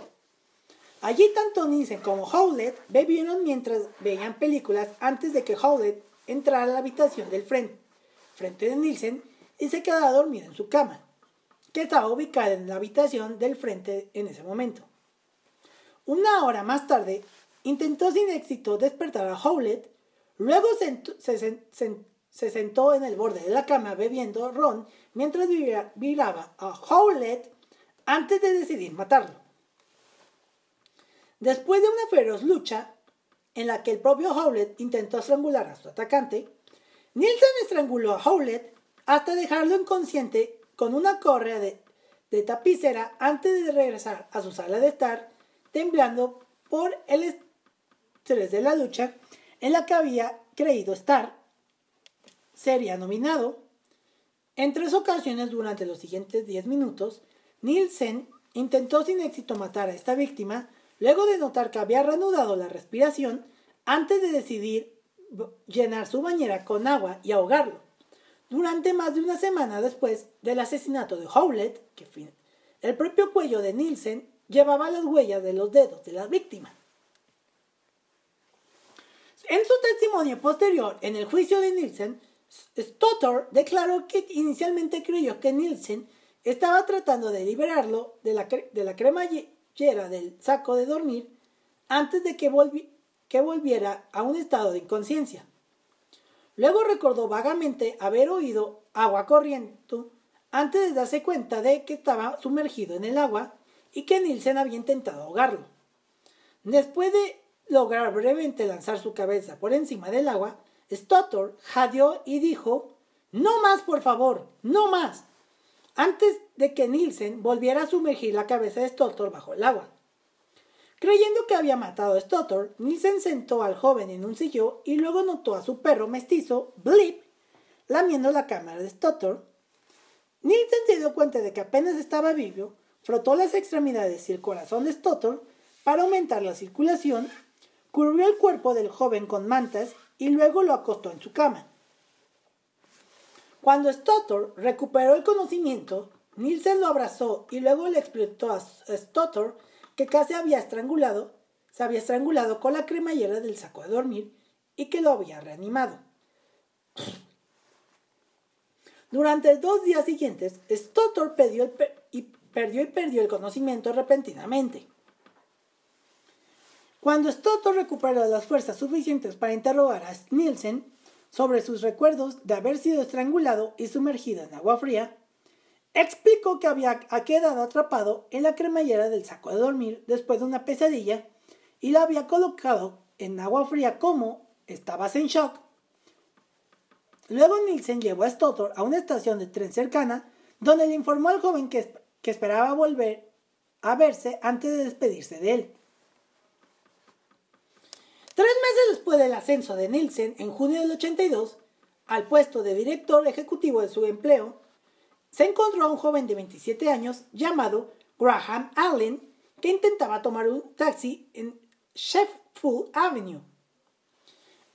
Allí tanto Nielsen como Howlett bebieron mientras veían películas antes de que Howlett entrara a la habitación del frente, frente de Nielsen y se quedara dormido en su cama, que estaba ubicada en la habitación del frente en ese momento. Una hora más tarde, intentó sin éxito despertar a Howlett, luego se, sentó en el borde de la cama bebiendo ron mientras viraba a Howlett antes de decidir matarlo. Después de una feroz lucha, en la que el propio Howlett intentó estrangular a su atacante, Nielsen estranguló a Howlett hasta dejarlo inconsciente con una correa de, tapicera antes de regresar a su sala de estar, temblando por el estrés de la lucha en la que había creído estar. Sería nominado en tres ocasiones durante los siguientes 10 minutos, Nielsen intentó sin éxito matar a esta víctima, luego de notar que había reanudado la respiración, antes de decidir llenar su bañera con agua y ahogarlo. Durante más de una semana después del asesinato de Howlett, el propio cuello de Nielsen llevaba las huellas de los dedos de la víctima. En su testimonio posterior en el juicio de Nielsen, Stotter declaró que inicialmente creyó que Nielsen estaba tratando de liberarlo de la, cremallera del saco de dormir antes de que, que volviera a un estado de inconsciencia. Luego recordó vagamente haber oído agua corriendo antes de darse cuenta de que estaba sumergido en el agua y que Nielsen había intentado ahogarlo. Después de lograr brevemente lanzar su cabeza por encima del agua, Stotter jadeó y dijo, No más, por favor, no más, antes de que Nielsen volviera a sumergir la cabeza de Stotter bajo el agua. Creyendo que había matado a Stotter, Nielsen sentó al joven en un sillón y luego notó a su perro mestizo, Blip, lamiendo la cámara de Stotter. Nielsen se dio cuenta de que apenas estaba vivo, frotó las extremidades y el corazón de Stotter para aumentar la circulación, cubrió el cuerpo del joven con mantas y luego lo acostó en su cama. Cuando Stotter recuperó el conocimiento, Nielsen lo abrazó y luego le explicó a Stotter que casi había estrangulado, se había estrangulado con la cremallera del saco de dormir y que lo había reanimado. Durante dos días siguientes, Stotter perdió, y perdió y perdió el conocimiento repentinamente. Cuando Stotter recuperó las fuerzas suficientes para interrogar a Nielsen sobre sus recuerdos de haber sido estrangulado y sumergido en agua fría, Explicó que había quedado atrapado en la cremallera del saco de dormir después de una pesadilla y la había colocado en agua fría como estabas en shock. Luego Nielsen llevó a Stotter a una estación de tren cercana donde le informó al joven que esperaba volver a verse antes de despedirse de él. Tres meses después del ascenso de Nielsen en junio del 82 al puesto de director ejecutivo de su empleo, se encontró a un joven de 27 años llamado Graham Allen que intentaba tomar un taxi en Sheffield Avenue.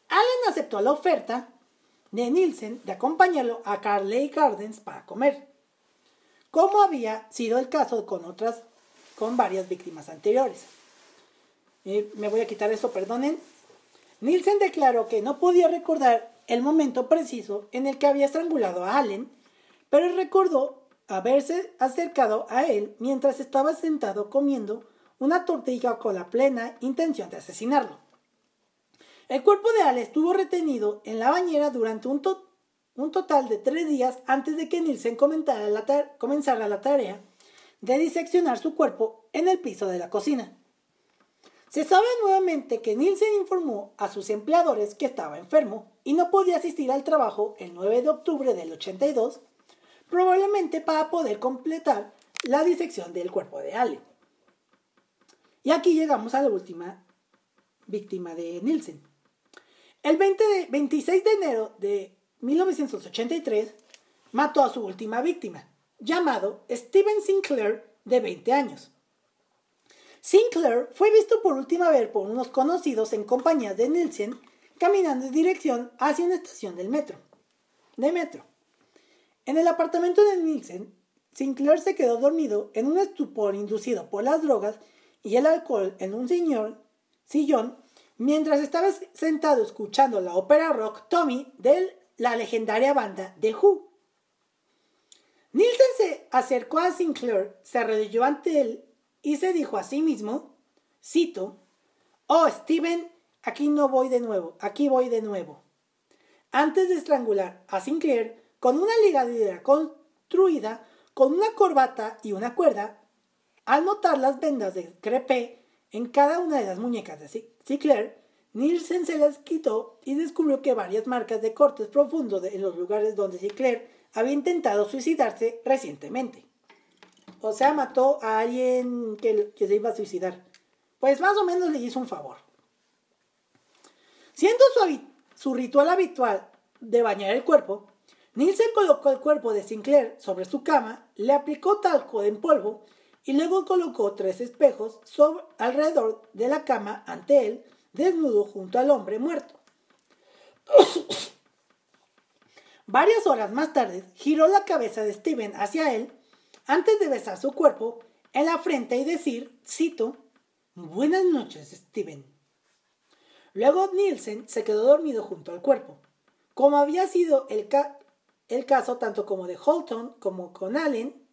Allen aceptó la oferta de Nielsen de acompañarlo a Carley Gardens para comer, como había sido el caso con otras, con varias víctimas anteriores. me voy a quitar eso, perdonen. Nielsen declaró que no podía recordar el momento preciso en el que había estrangulado a Allen pero recordó haberse acercado a él mientras estaba sentado comiendo una tortilla con la plena intención de asesinarlo. El cuerpo de Al estuvo retenido en la bañera durante un, total de tres días antes de que Nielsen comenzara la tarea de diseccionar su cuerpo en el piso de la cocina. Se sabe nuevamente que Nielsen informó a sus empleadores que estaba enfermo y no podía asistir al trabajo el 9 de octubre del 82 probablemente para poder completar la disección del cuerpo de Allen. Y aquí llegamos a la última víctima de Nielsen. El 26 de enero de 1983 mató a su última víctima, llamado Steven Sinclair, de 20 años. Sinclair fue visto por última vez por unos conocidos en compañía de Nielsen caminando en dirección hacia una estación del metro. De metro. En el apartamento de Nielsen, Sinclair se quedó dormido en un estupor inducido por las drogas y el alcohol en un sillón mientras estaba sentado escuchando la ópera rock Tommy de la legendaria banda The Who. Nielsen se acercó a Sinclair, se arrodilló ante él y se dijo a sí mismo, cito, Oh, Steven, aquí no voy de nuevo, aquí voy de nuevo. Antes de estrangular a Sinclair, con una ligadera construida con una corbata y una cuerda, al notar las vendas de crepé en cada una de las muñecas de Sinclair, Nielsen se las quitó y descubrió que varias marcas de cortes profundos en los lugares donde Sinclair había intentado suicidarse recientemente. O sea, mató a alguien que, que se iba a suicidar. Pues más o menos le hizo un favor. Siendo su, su ritual habitual de bañar el cuerpo, Nielsen colocó el cuerpo de Sinclair sobre su cama, le aplicó talco en polvo y luego colocó tres espejos sobre, alrededor de la cama ante él, desnudo junto al hombre muerto. Varias horas más tarde, giró la cabeza de Steven hacia él antes de besar su cuerpo en la frente y decir, cito, Buenas noches, Steven. Luego Nielsen se quedó dormido junto al cuerpo. Como había sido el, el caso tanto como de Holton como con Allen,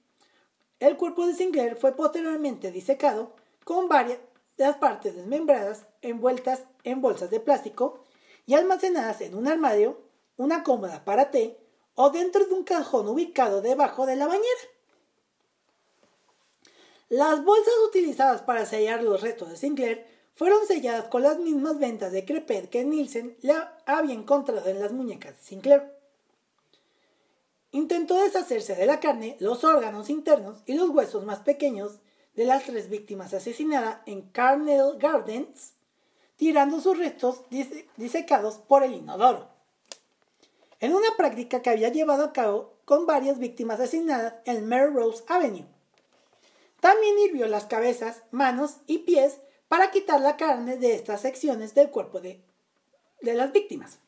el cuerpo de Sinclair fue posteriormente disecado con varias de las partes desmembradas envueltas en bolsas de plástico y almacenadas en un armario, una cómoda para té o dentro de un cajón ubicado debajo de la bañera. Las bolsas utilizadas para sellar los restos de Sinclair fueron selladas con las mismas ventas de crepet que Nielsen le había encontrado en las muñecas de Sinclair. Intentó deshacerse de la carne, los órganos internos y los huesos más pequeños de las tres víctimas asesinadas en Carnell Gardens, tirando sus restos disecados por el inodoro. En una práctica que había llevado a cabo con varias víctimas asesinadas en Melrose Avenue. También hirvió las cabezas, manos y pies para quitar la carne de estas secciones del cuerpo de, de las víctimas.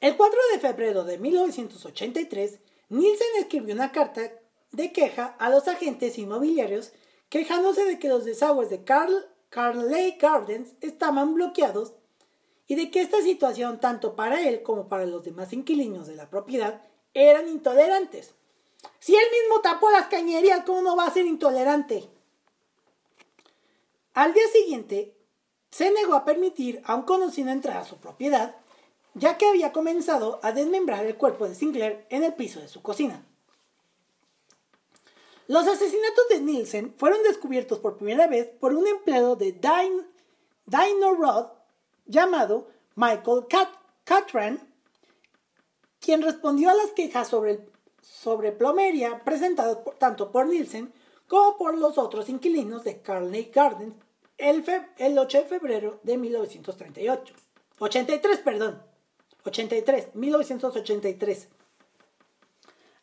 El 4 de febrero de 1983, Nielsen escribió una carta de queja a los agentes inmobiliarios quejándose de que los desagües de Carl, Carley Gardens estaban bloqueados y de que esta situación, tanto para él como para los demás inquilinos de la propiedad, eran intolerantes. Si él mismo tapó las cañerías, ¿cómo no va a ser intolerante? Al día siguiente, se negó a permitir a un conocido entrar a su propiedad, ya que había comenzado a desmembrar el cuerpo de Sinclair en el piso de su cocina. Los asesinatos de Nielsen fueron descubiertos por primera vez por un empleado de Dino Rod llamado Michael Catran, quien respondió a las quejas sobre, sobre plomería presentadas tanto por Nielsen como por los otros inquilinos de Carney Gardens el, el 8 de febrero de 1938. 83, perdón. 83, 1983.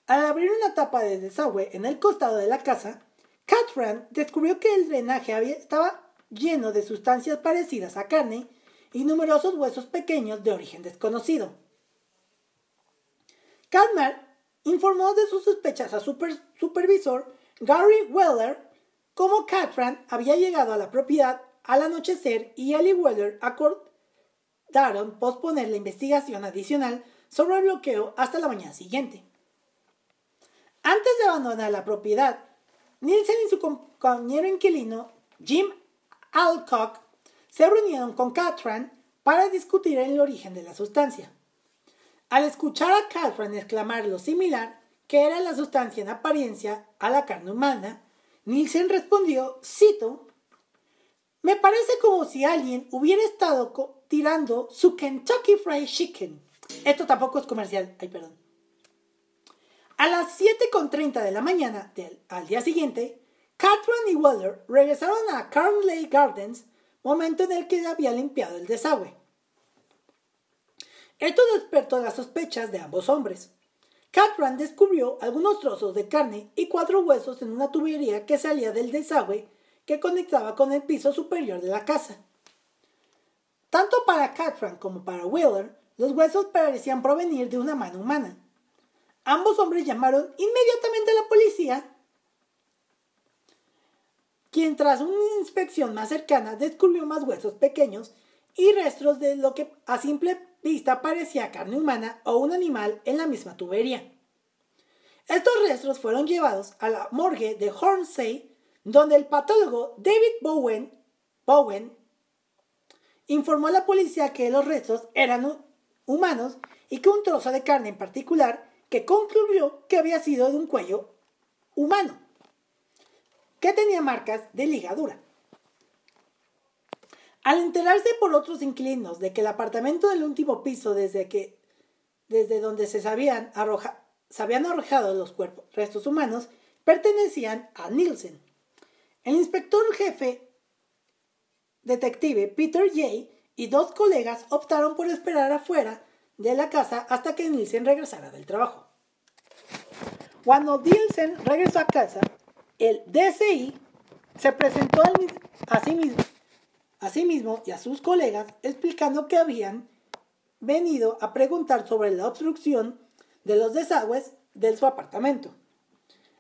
Al abrir una tapa de desagüe en el costado de la casa, Catran descubrió que el drenaje había, estaba lleno de sustancias parecidas a carne y numerosos huesos pequeños de origen desconocido. Cadmer informó de sus sospechas a su supervisor Gary Weller como Catran había llegado a la propiedad al anochecer y y Weller acordaron posponer la investigación adicional sobre el bloqueo hasta la mañana siguiente. Antes de abandonar la propiedad, Nielsen y su compañero inquilino, Jim Alcock, se reunieron con Catran para discutir el origen de la sustancia. Al escuchar a Catran exclamar lo similar, que era la sustancia en apariencia a la carne humana, Nielsen respondió, cito, me parece como si alguien hubiera estado tirando su Kentucky Fried Chicken. Esto tampoco es comercial, ay perdón. A las 7.30 de la mañana del, al día siguiente, Catherine y Weller regresaron a Carnley Gardens, momento en el que había limpiado el desagüe. Esto despertó las sospechas de ambos hombres. Catran descubrió algunos trozos de carne y cuatro huesos en una tubería que salía del desagüe que conectaba con el piso superior de la casa. Tanto para Catran como para Wheeler, los huesos parecían provenir de una mano humana. Ambos hombres llamaron inmediatamente a la policía, quien tras una inspección más cercana descubrió más huesos pequeños y restos de lo que a simple parecía carne humana o un animal en la misma tubería. Estos restos fueron llevados a la morgue de Hornsey, donde el patólogo David Bowen, Bowen informó a la policía que los restos eran humanos y que un trozo de carne en particular que concluyó que había sido de un cuello humano, que tenía marcas de ligadura. Al enterarse por otros inquilinos de que el apartamento del último piso desde que desde donde se, se habían arrojado los cuerpos, restos humanos pertenecían a Nielsen. El inspector jefe detective Peter Jay y dos colegas optaron por esperar afuera de la casa hasta que Nielsen regresara del trabajo. Cuando Nielsen regresó a casa, el DCI se presentó a sí mismo, a sí mismo y a sus colegas explicando que habían venido a preguntar sobre la obstrucción de los desagües de su apartamento.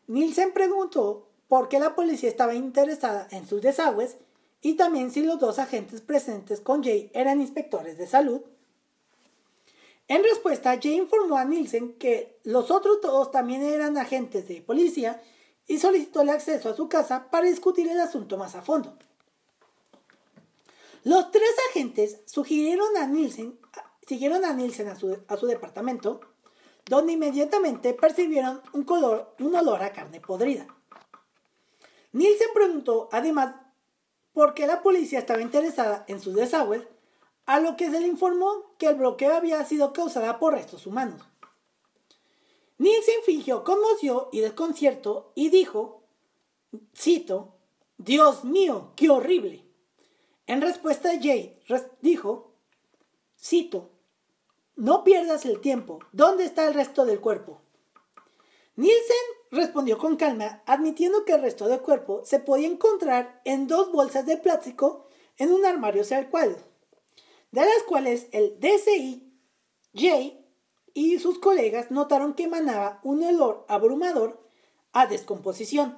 Nielsen preguntó por qué la policía estaba interesada en sus desagües y también si los dos agentes presentes con Jay eran inspectores de salud. En respuesta, Jay informó a Nielsen que los otros dos también eran agentes de policía y solicitó el acceso a su casa para discutir el asunto más a fondo. Los tres agentes sugirieron a Nielsen, siguieron a Nielsen a su, departamento donde inmediatamente percibieron un, color, un olor a carne podrida. Nielsen preguntó además por qué la policía estaba interesada en sus desagües, a lo que se le informó que el bloqueo había sido causado por restos humanos. Nielsen fingió conmoción y desconcierto y dijo, cito, Dios mío, qué horrible. En respuesta, Jay dijo, cito, no pierdas el tiempo. ¿Dónde está el resto del cuerpo? Nielsen respondió con calma, admitiendo que el resto del cuerpo se podía encontrar en dos bolsas de plástico en un armario cual, de las cuales el DCI, Jay y sus colegas notaron que emanaba un olor abrumador a descomposición.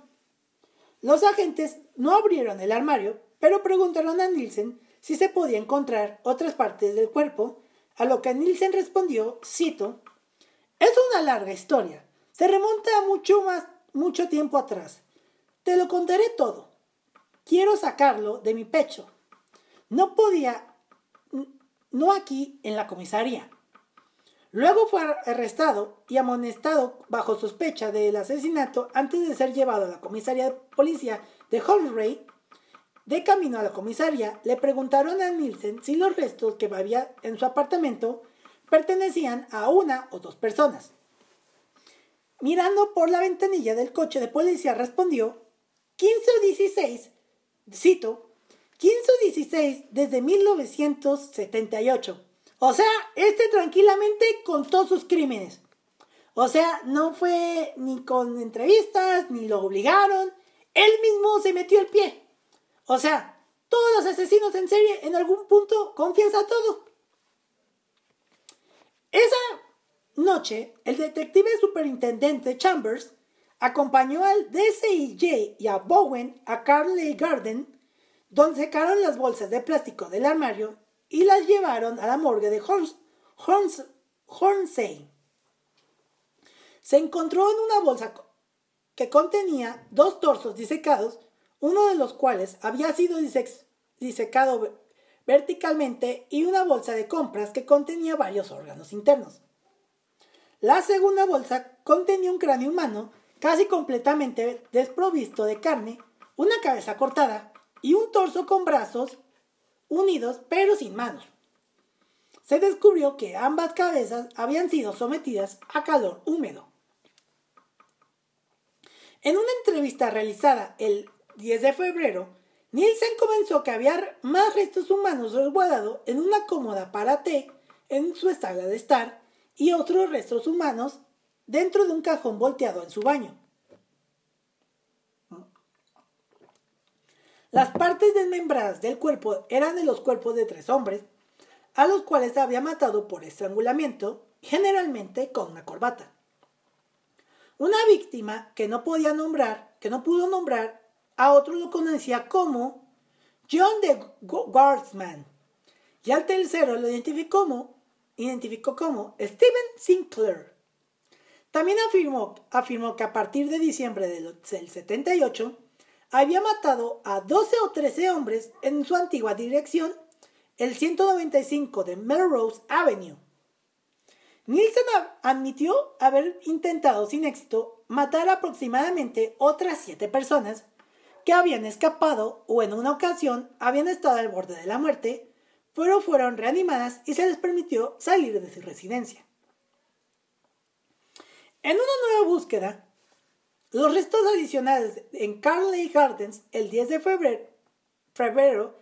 Los agentes no abrieron el armario, pero preguntaron a Nielsen si se podía encontrar otras partes del cuerpo a lo que Nielsen respondió, cito, es una larga historia. Se remonta a mucho más, mucho tiempo atrás. Te lo contaré todo. Quiero sacarlo de mi pecho. No podía, no aquí en la comisaría. Luego fue arrestado y amonestado bajo sospecha del asesinato antes de ser llevado a la comisaría de policía de Holmesray de camino a la comisaría, le preguntaron a Nielsen si los restos que había en su apartamento pertenecían a una o dos personas. Mirando por la ventanilla del coche de policía respondió 15 o 16, cito, 15 o 16 desde 1978. O sea, este tranquilamente contó sus crímenes. O sea, no fue ni con entrevistas, ni lo obligaron. Él mismo se metió el pie. O sea, todos los asesinos en serie en algún punto confiesan todo. Esa noche, el detective superintendente Chambers acompañó al DCIJ y a Bowen a Carley Garden, donde secaron las bolsas de plástico del armario y las llevaron a la morgue de Hornsey. Se encontró en una bolsa que contenía dos torsos disecados uno de los cuales había sido disecado verticalmente y una bolsa de compras que contenía varios órganos internos. La segunda bolsa contenía un cráneo humano casi completamente desprovisto de carne, una cabeza cortada y un torso con brazos unidos pero sin manos. Se descubrió que ambas cabezas habían sido sometidas a calor húmedo. En una entrevista realizada el 10 de febrero, Nielsen comenzó que había más restos humanos resguardados en una cómoda para té en su sala de estar y otros restos humanos dentro de un cajón volteado en su baño. Las partes desmembradas del cuerpo eran de los cuerpos de tres hombres, a los cuales había matado por estrangulamiento, generalmente con una corbata. Una víctima que no podía nombrar, que no pudo nombrar, a otro lo conocía como John de Guardsman y al tercero lo identificó como, identificó como Sinclair. También afirmó, afirmó que a partir de diciembre del 78 había matado a 12 o 13 hombres en su antigua dirección, el 195 de Melrose Avenue. Nielsen admitió haber intentado sin éxito matar aproximadamente otras 7 personas que habían escapado o en una ocasión habían estado al borde de la muerte, pero fueron reanimadas y se les permitió salir de su residencia. En una nueva búsqueda, los restos adicionales en Carley Gardens el 10 de febrero, febrero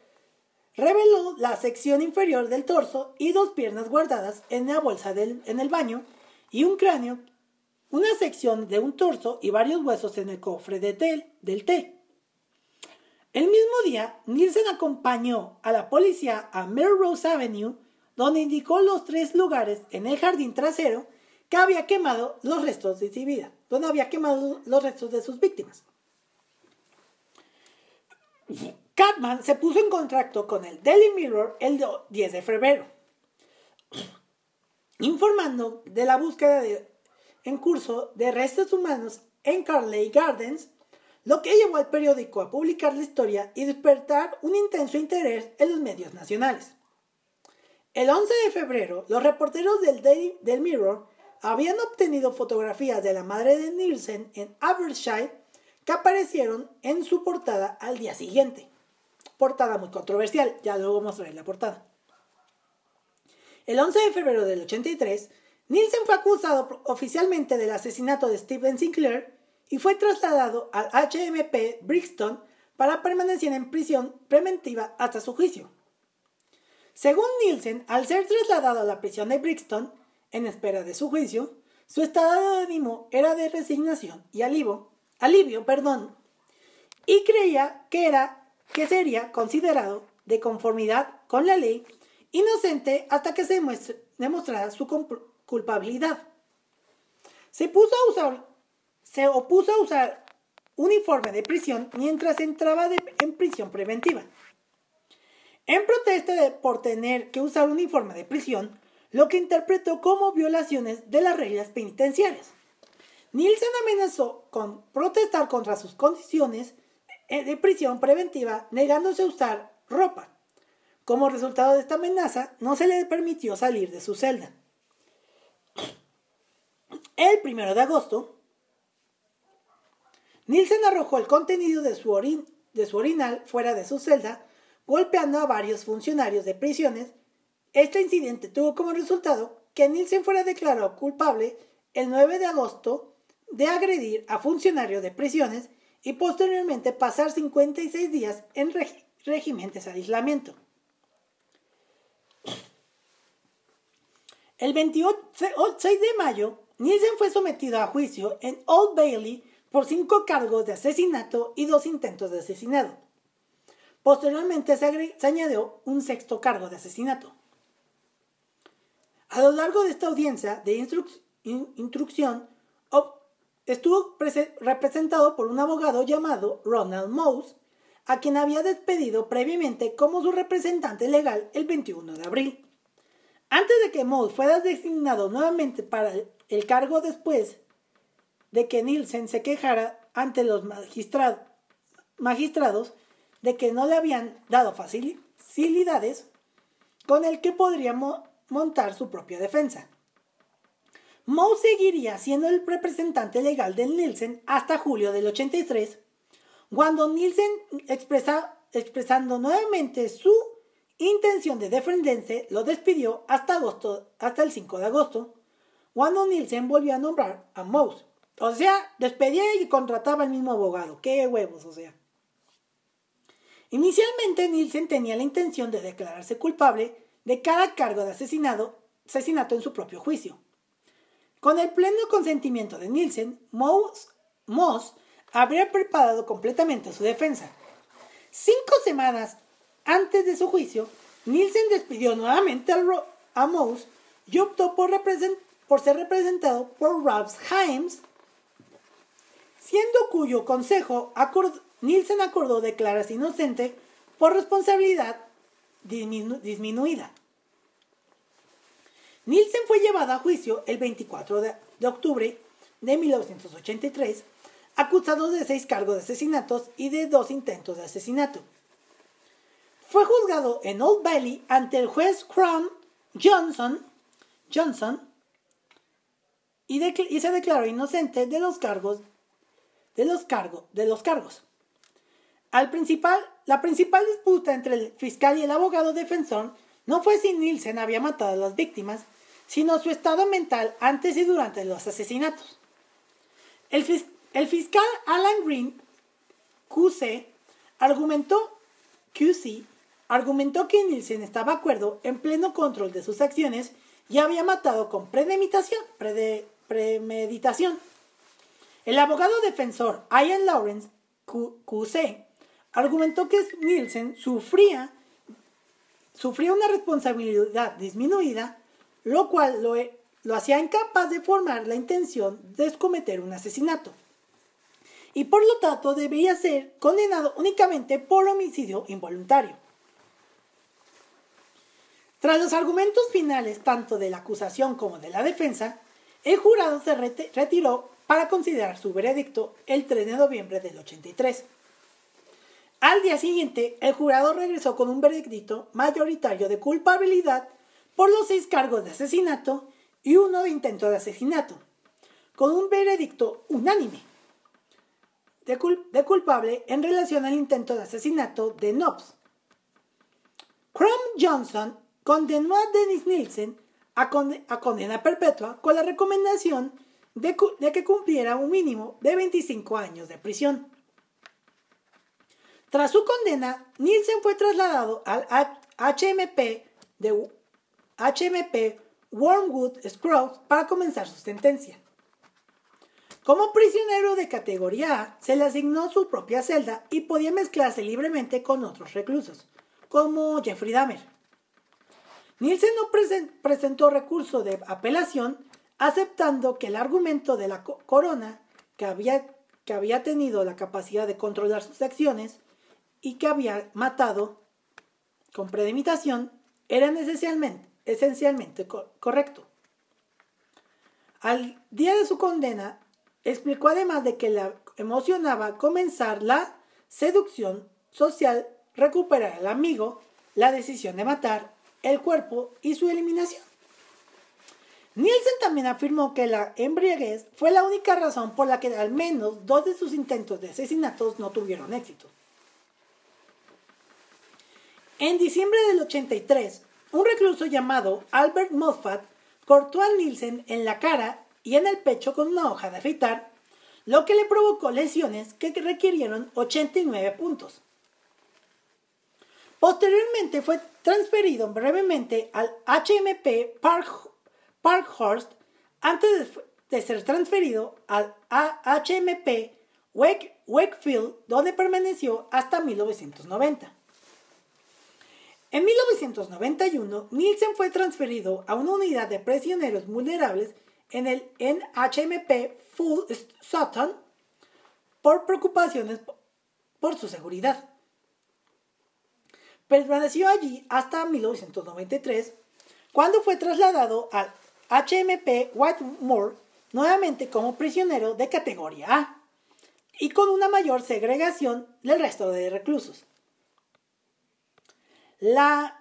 reveló la sección inferior del torso y dos piernas guardadas en la bolsa del, en el baño y un cráneo, una sección de un torso y varios huesos en el cofre de té, del té. El mismo día, Nielsen acompañó a la policía a Melrose Avenue, donde indicó los tres lugares en el jardín trasero que había quemado los restos de su vida, donde había quemado los restos de sus víctimas. Catman se puso en contacto con el Daily Mirror el 10 de febrero, informando de la búsqueda en curso de restos humanos en Carley Gardens, lo que llevó al periódico a publicar la historia y despertar un intenso interés en los medios nacionales. El 11 de febrero, los reporteros del Daily Mirror habían obtenido fotografías de la madre de Nielsen en Abershire que aparecieron en su portada al día siguiente portada muy controversial, ya luego mostraré la portada. El 11 de febrero del 83, Nielsen fue acusado oficialmente del asesinato de Stephen Sinclair y fue trasladado al HMP Brixton para permanecer en prisión preventiva hasta su juicio. Según Nielsen, al ser trasladado a la prisión de Brixton, en espera de su juicio, su estado de ánimo era de resignación y alivio, alivio perdón, y creía que era que sería considerado de conformidad con la ley inocente hasta que se demostrara su culpabilidad. Se, puso a usar, se opuso a usar uniforme de prisión mientras entraba en prisión preventiva. En protesta por tener que usar uniforme de prisión, lo que interpretó como violaciones de las reglas penitenciarias. Nielsen amenazó con protestar contra sus condiciones eh, de prisión preventiva negándose a usar ropa. Como resultado de esta amenaza, no se le permitió salir de su celda. El primero de agosto, Nielsen arrojó el contenido de su, orinal fuera de su celda, golpeando a varios funcionarios de prisiones. Este incidente tuvo como resultado que Nielsen fuera declarado culpable el 9 de agosto de agredir a funcionarios de prisiones y posteriormente pasar 56 días en regimientos de aislamiento. El 26 de mayo, Nielsen fue sometido a juicio en Old Bailey por cinco cargos de asesinato y dos intentos de asesinato. Posteriormente se, añadió un sexto cargo de asesinato. A lo largo de esta audiencia de instrucción, estuvo representado por un abogado llamado Ronald Mouse, a quien había despedido previamente como su representante legal el 21 de abril. Antes de que Mouse fuera designado nuevamente para el cargo después de que Nielsen se quejara ante los magistrados de que no le habían dado facilidades con el que podría montar su propia defensa. Moe seguiría siendo el representante legal de Nielsen hasta julio del 83, cuando Nielsen expresa, expresando nuevamente su intención de defenderse, lo despidió hasta, agosto, hasta el 5 de agosto, cuando Nielsen volvió a nombrar a Mouse. O sea, despedía y contrataba al mismo abogado. ¡Qué huevos, o sea! Inicialmente Nielsen tenía la intención de declararse culpable de cada cargo de asesinato en su propio juicio. Con el pleno consentimiento de Nielsen, Moss, habría preparado completamente su defensa. Cinco semanas antes de su juicio, Nielsen despidió nuevamente a, Moss y optó por, ser representado por Robs Himes, siendo cuyo consejo Nielsen acordó declararse inocente por responsabilidad disminuida. Nielsen fue llevado a juicio el 24 de, octubre de 1983, acusado de seis cargos de asesinatos y de dos intentos de asesinato. Fue juzgado en Old Bailey ante el juez Crum Johnson, Johnson y, se declaró inocente de los cargos de los, de los cargos. Al principal, la principal disputa entre el fiscal y el abogado defensor no fue si Nielsen había matado a las víctimas, sino su estado mental antes y durante los asesinatos. El, fiscal Alan Green, QC, argumentó, QC, argumentó que Nielsen estaba acuerdo en pleno control de sus acciones y había matado con premeditación. premeditación. El abogado defensor Ian Lawrence QC argumentó que Nielsen sufría, sufría una responsabilidad disminuida, lo cual lo, lo hacía incapaz de formar la intención de cometer un asesinato. Y por lo tanto debía ser condenado únicamente por homicidio involuntario. Tras los argumentos finales tanto de la acusación como de la defensa, el jurado se retiró para considerar su veredicto el 3 de noviembre del 83. Al día siguiente, el jurado regresó con un veredicto mayoritario de culpabilidad por los seis cargos de asesinato y uno de intento de asesinato, con un veredicto unánime de, culpable en relación al intento de asesinato de Knobs. Crum Johnson condenó a Dennis Nielsen a, condena perpetua con la recomendación de, que cumpliera un mínimo de 25 años de prisión. Tras su condena, Nielsen fue trasladado al HMP de HMP Wormwood Scrubs para comenzar su sentencia. Como prisionero de categoría A, se le asignó su propia celda y podía mezclarse libremente con otros reclusos, como Jeffrey Dahmer. Nielsen no presentó recurso de apelación, aceptando que el argumento de la corona, que había, que había tenido la capacidad de controlar sus acciones y que había matado con premeditación, era esencialmente, esencialmente correcto. Al día de su condena, explicó además de que le emocionaba comenzar la seducción social, recuperar al amigo, la decisión de matar, el cuerpo y su eliminación. Nielsen también afirmó que la embriaguez fue la única razón por la que al menos dos de sus intentos de asesinatos no tuvieron éxito. En diciembre del 83, un recluso llamado Albert Moffat cortó a Nielsen en la cara y en el pecho con una hoja de afeitar, lo que le provocó lesiones que requirieron 89 puntos. Posteriormente fue transferido brevemente al HMP Parkhurst antes de, ser transferido al HMP Wakefield, donde permaneció hasta 1990. En 1991, Nielsen fue transferido a una unidad de prisioneros vulnerables en el NHMP Full Sutton por preocupaciones por su seguridad. Permaneció allí hasta 1993, cuando fue trasladado al HMP Whitemore nuevamente como prisionero de categoría A y con una mayor segregación del resto de reclusos. La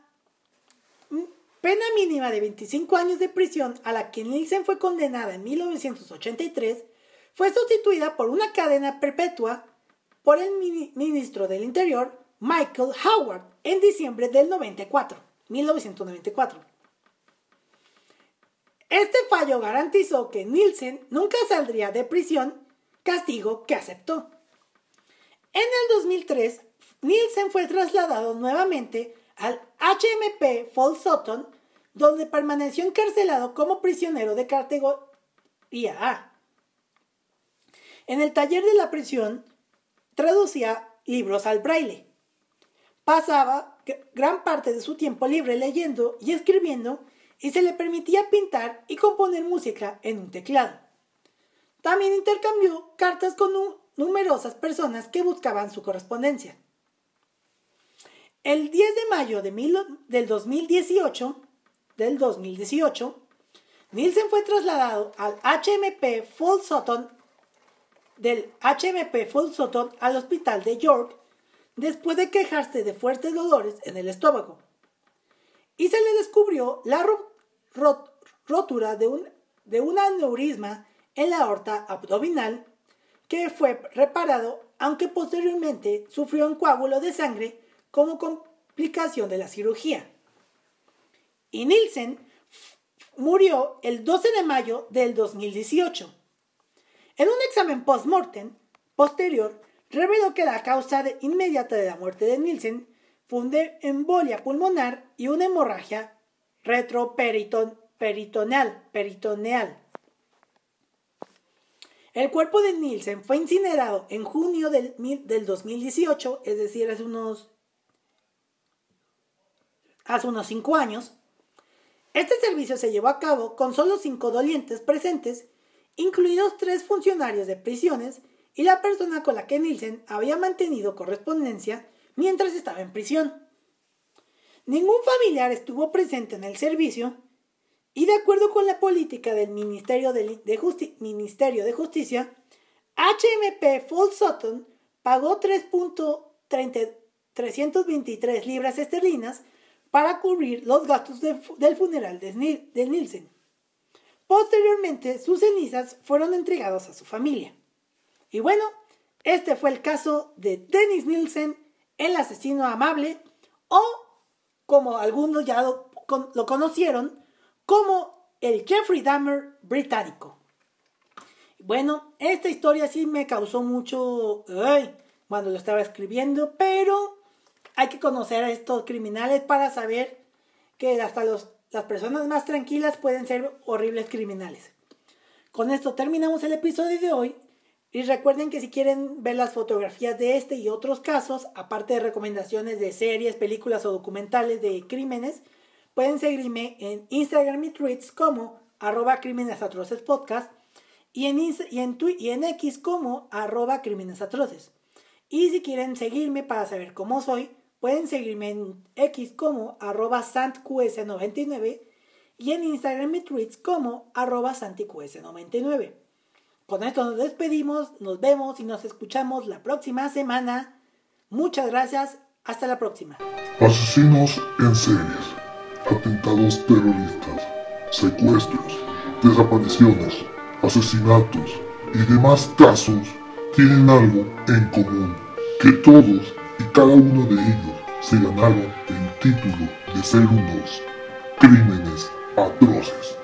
pena mínima de 25 años de prisión a la que Nielsen fue condenada en 1983 fue sustituida por una cadena perpetua por el ministro del Interior, Michael Howard, en diciembre del 94, 1994. Este fallo garantizó que Nielsen nunca saldría de prisión, castigo que aceptó. En el 2003, Nielsen fue trasladado nuevamente al HMP Fall Sutton, donde permaneció encarcelado como prisionero de categoría A. En el taller de la prisión traducía libros al braille. Pasaba gran parte de su tiempo libre leyendo y escribiendo y se le permitía pintar y componer música en un teclado. También intercambió cartas con numerosas personas que buscaban su correspondencia. El 10 de mayo de del 2018, del 2018, Nielsen fue trasladado al HMP Full Sutton del HMP Full Sutton al hospital de York después de quejarse de fuertes dolores en el estómago. Y se le descubrió la rotura de un, de un aneurisma en la aorta abdominal que fue reparado, aunque posteriormente sufrió un coágulo de sangre como complicación de la cirugía. Y Nielsen murió el 12 de mayo del 2018. En un examen post-mortem posterior, reveló que la causa inmediata de la muerte de Nielsen embolia pulmonar y una hemorragia retroperitoneal. Peritoneal. El cuerpo de Nielsen fue incinerado en junio del, del 2018, es decir, hace unos, hace unos cinco años. Este servicio se llevó a cabo con solo cinco dolientes presentes, incluidos tres funcionarios de prisiones y la persona con la que Nielsen había mantenido correspondencia mientras estaba en prisión. Ningún familiar estuvo presente en el servicio y de acuerdo con la política del Ministerio de, Ministerio de Justicia, HMP Full Sutton pagó 3.323 libras esterlinas para cubrir los gastos del funeral de, Nielsen. Posteriormente, sus cenizas fueron entregadas a su familia. Y bueno, este fue el caso de Dennis Nielsen, el asesino amable, o como algunos ya lo conocieron, como el Jeffrey Dahmer británico. Bueno, esta historia sí me causó mucho ay, cuando lo estaba escribiendo, pero hay que conocer a estos criminales para saber que hasta los, las personas más tranquilas pueden ser horribles criminales. Con esto terminamos el episodio de hoy. Y recuerden que si quieren ver las fotografías de este y otros casos, aparte de recomendaciones de series, películas o documentales de crímenes, Pueden seguirme en Instagram y tweets como arroba crímenes atroces podcast y en, y en, X como arroba crímenes atroces. Y si quieren seguirme para saber cómo soy, pueden seguirme en X como arroba santqs99 y en Instagram y tweets como arroba santiqs99. Con esto nos despedimos, nos vemos y nos escuchamos la próxima semana. Muchas gracias, hasta la próxima. Asesinos en series atentados terroristas, secuestros, desapariciones, asesinatos y demás casos tienen algo en común, que todos y cada uno de ellos se ganaron el título de ser unos crímenes atroces.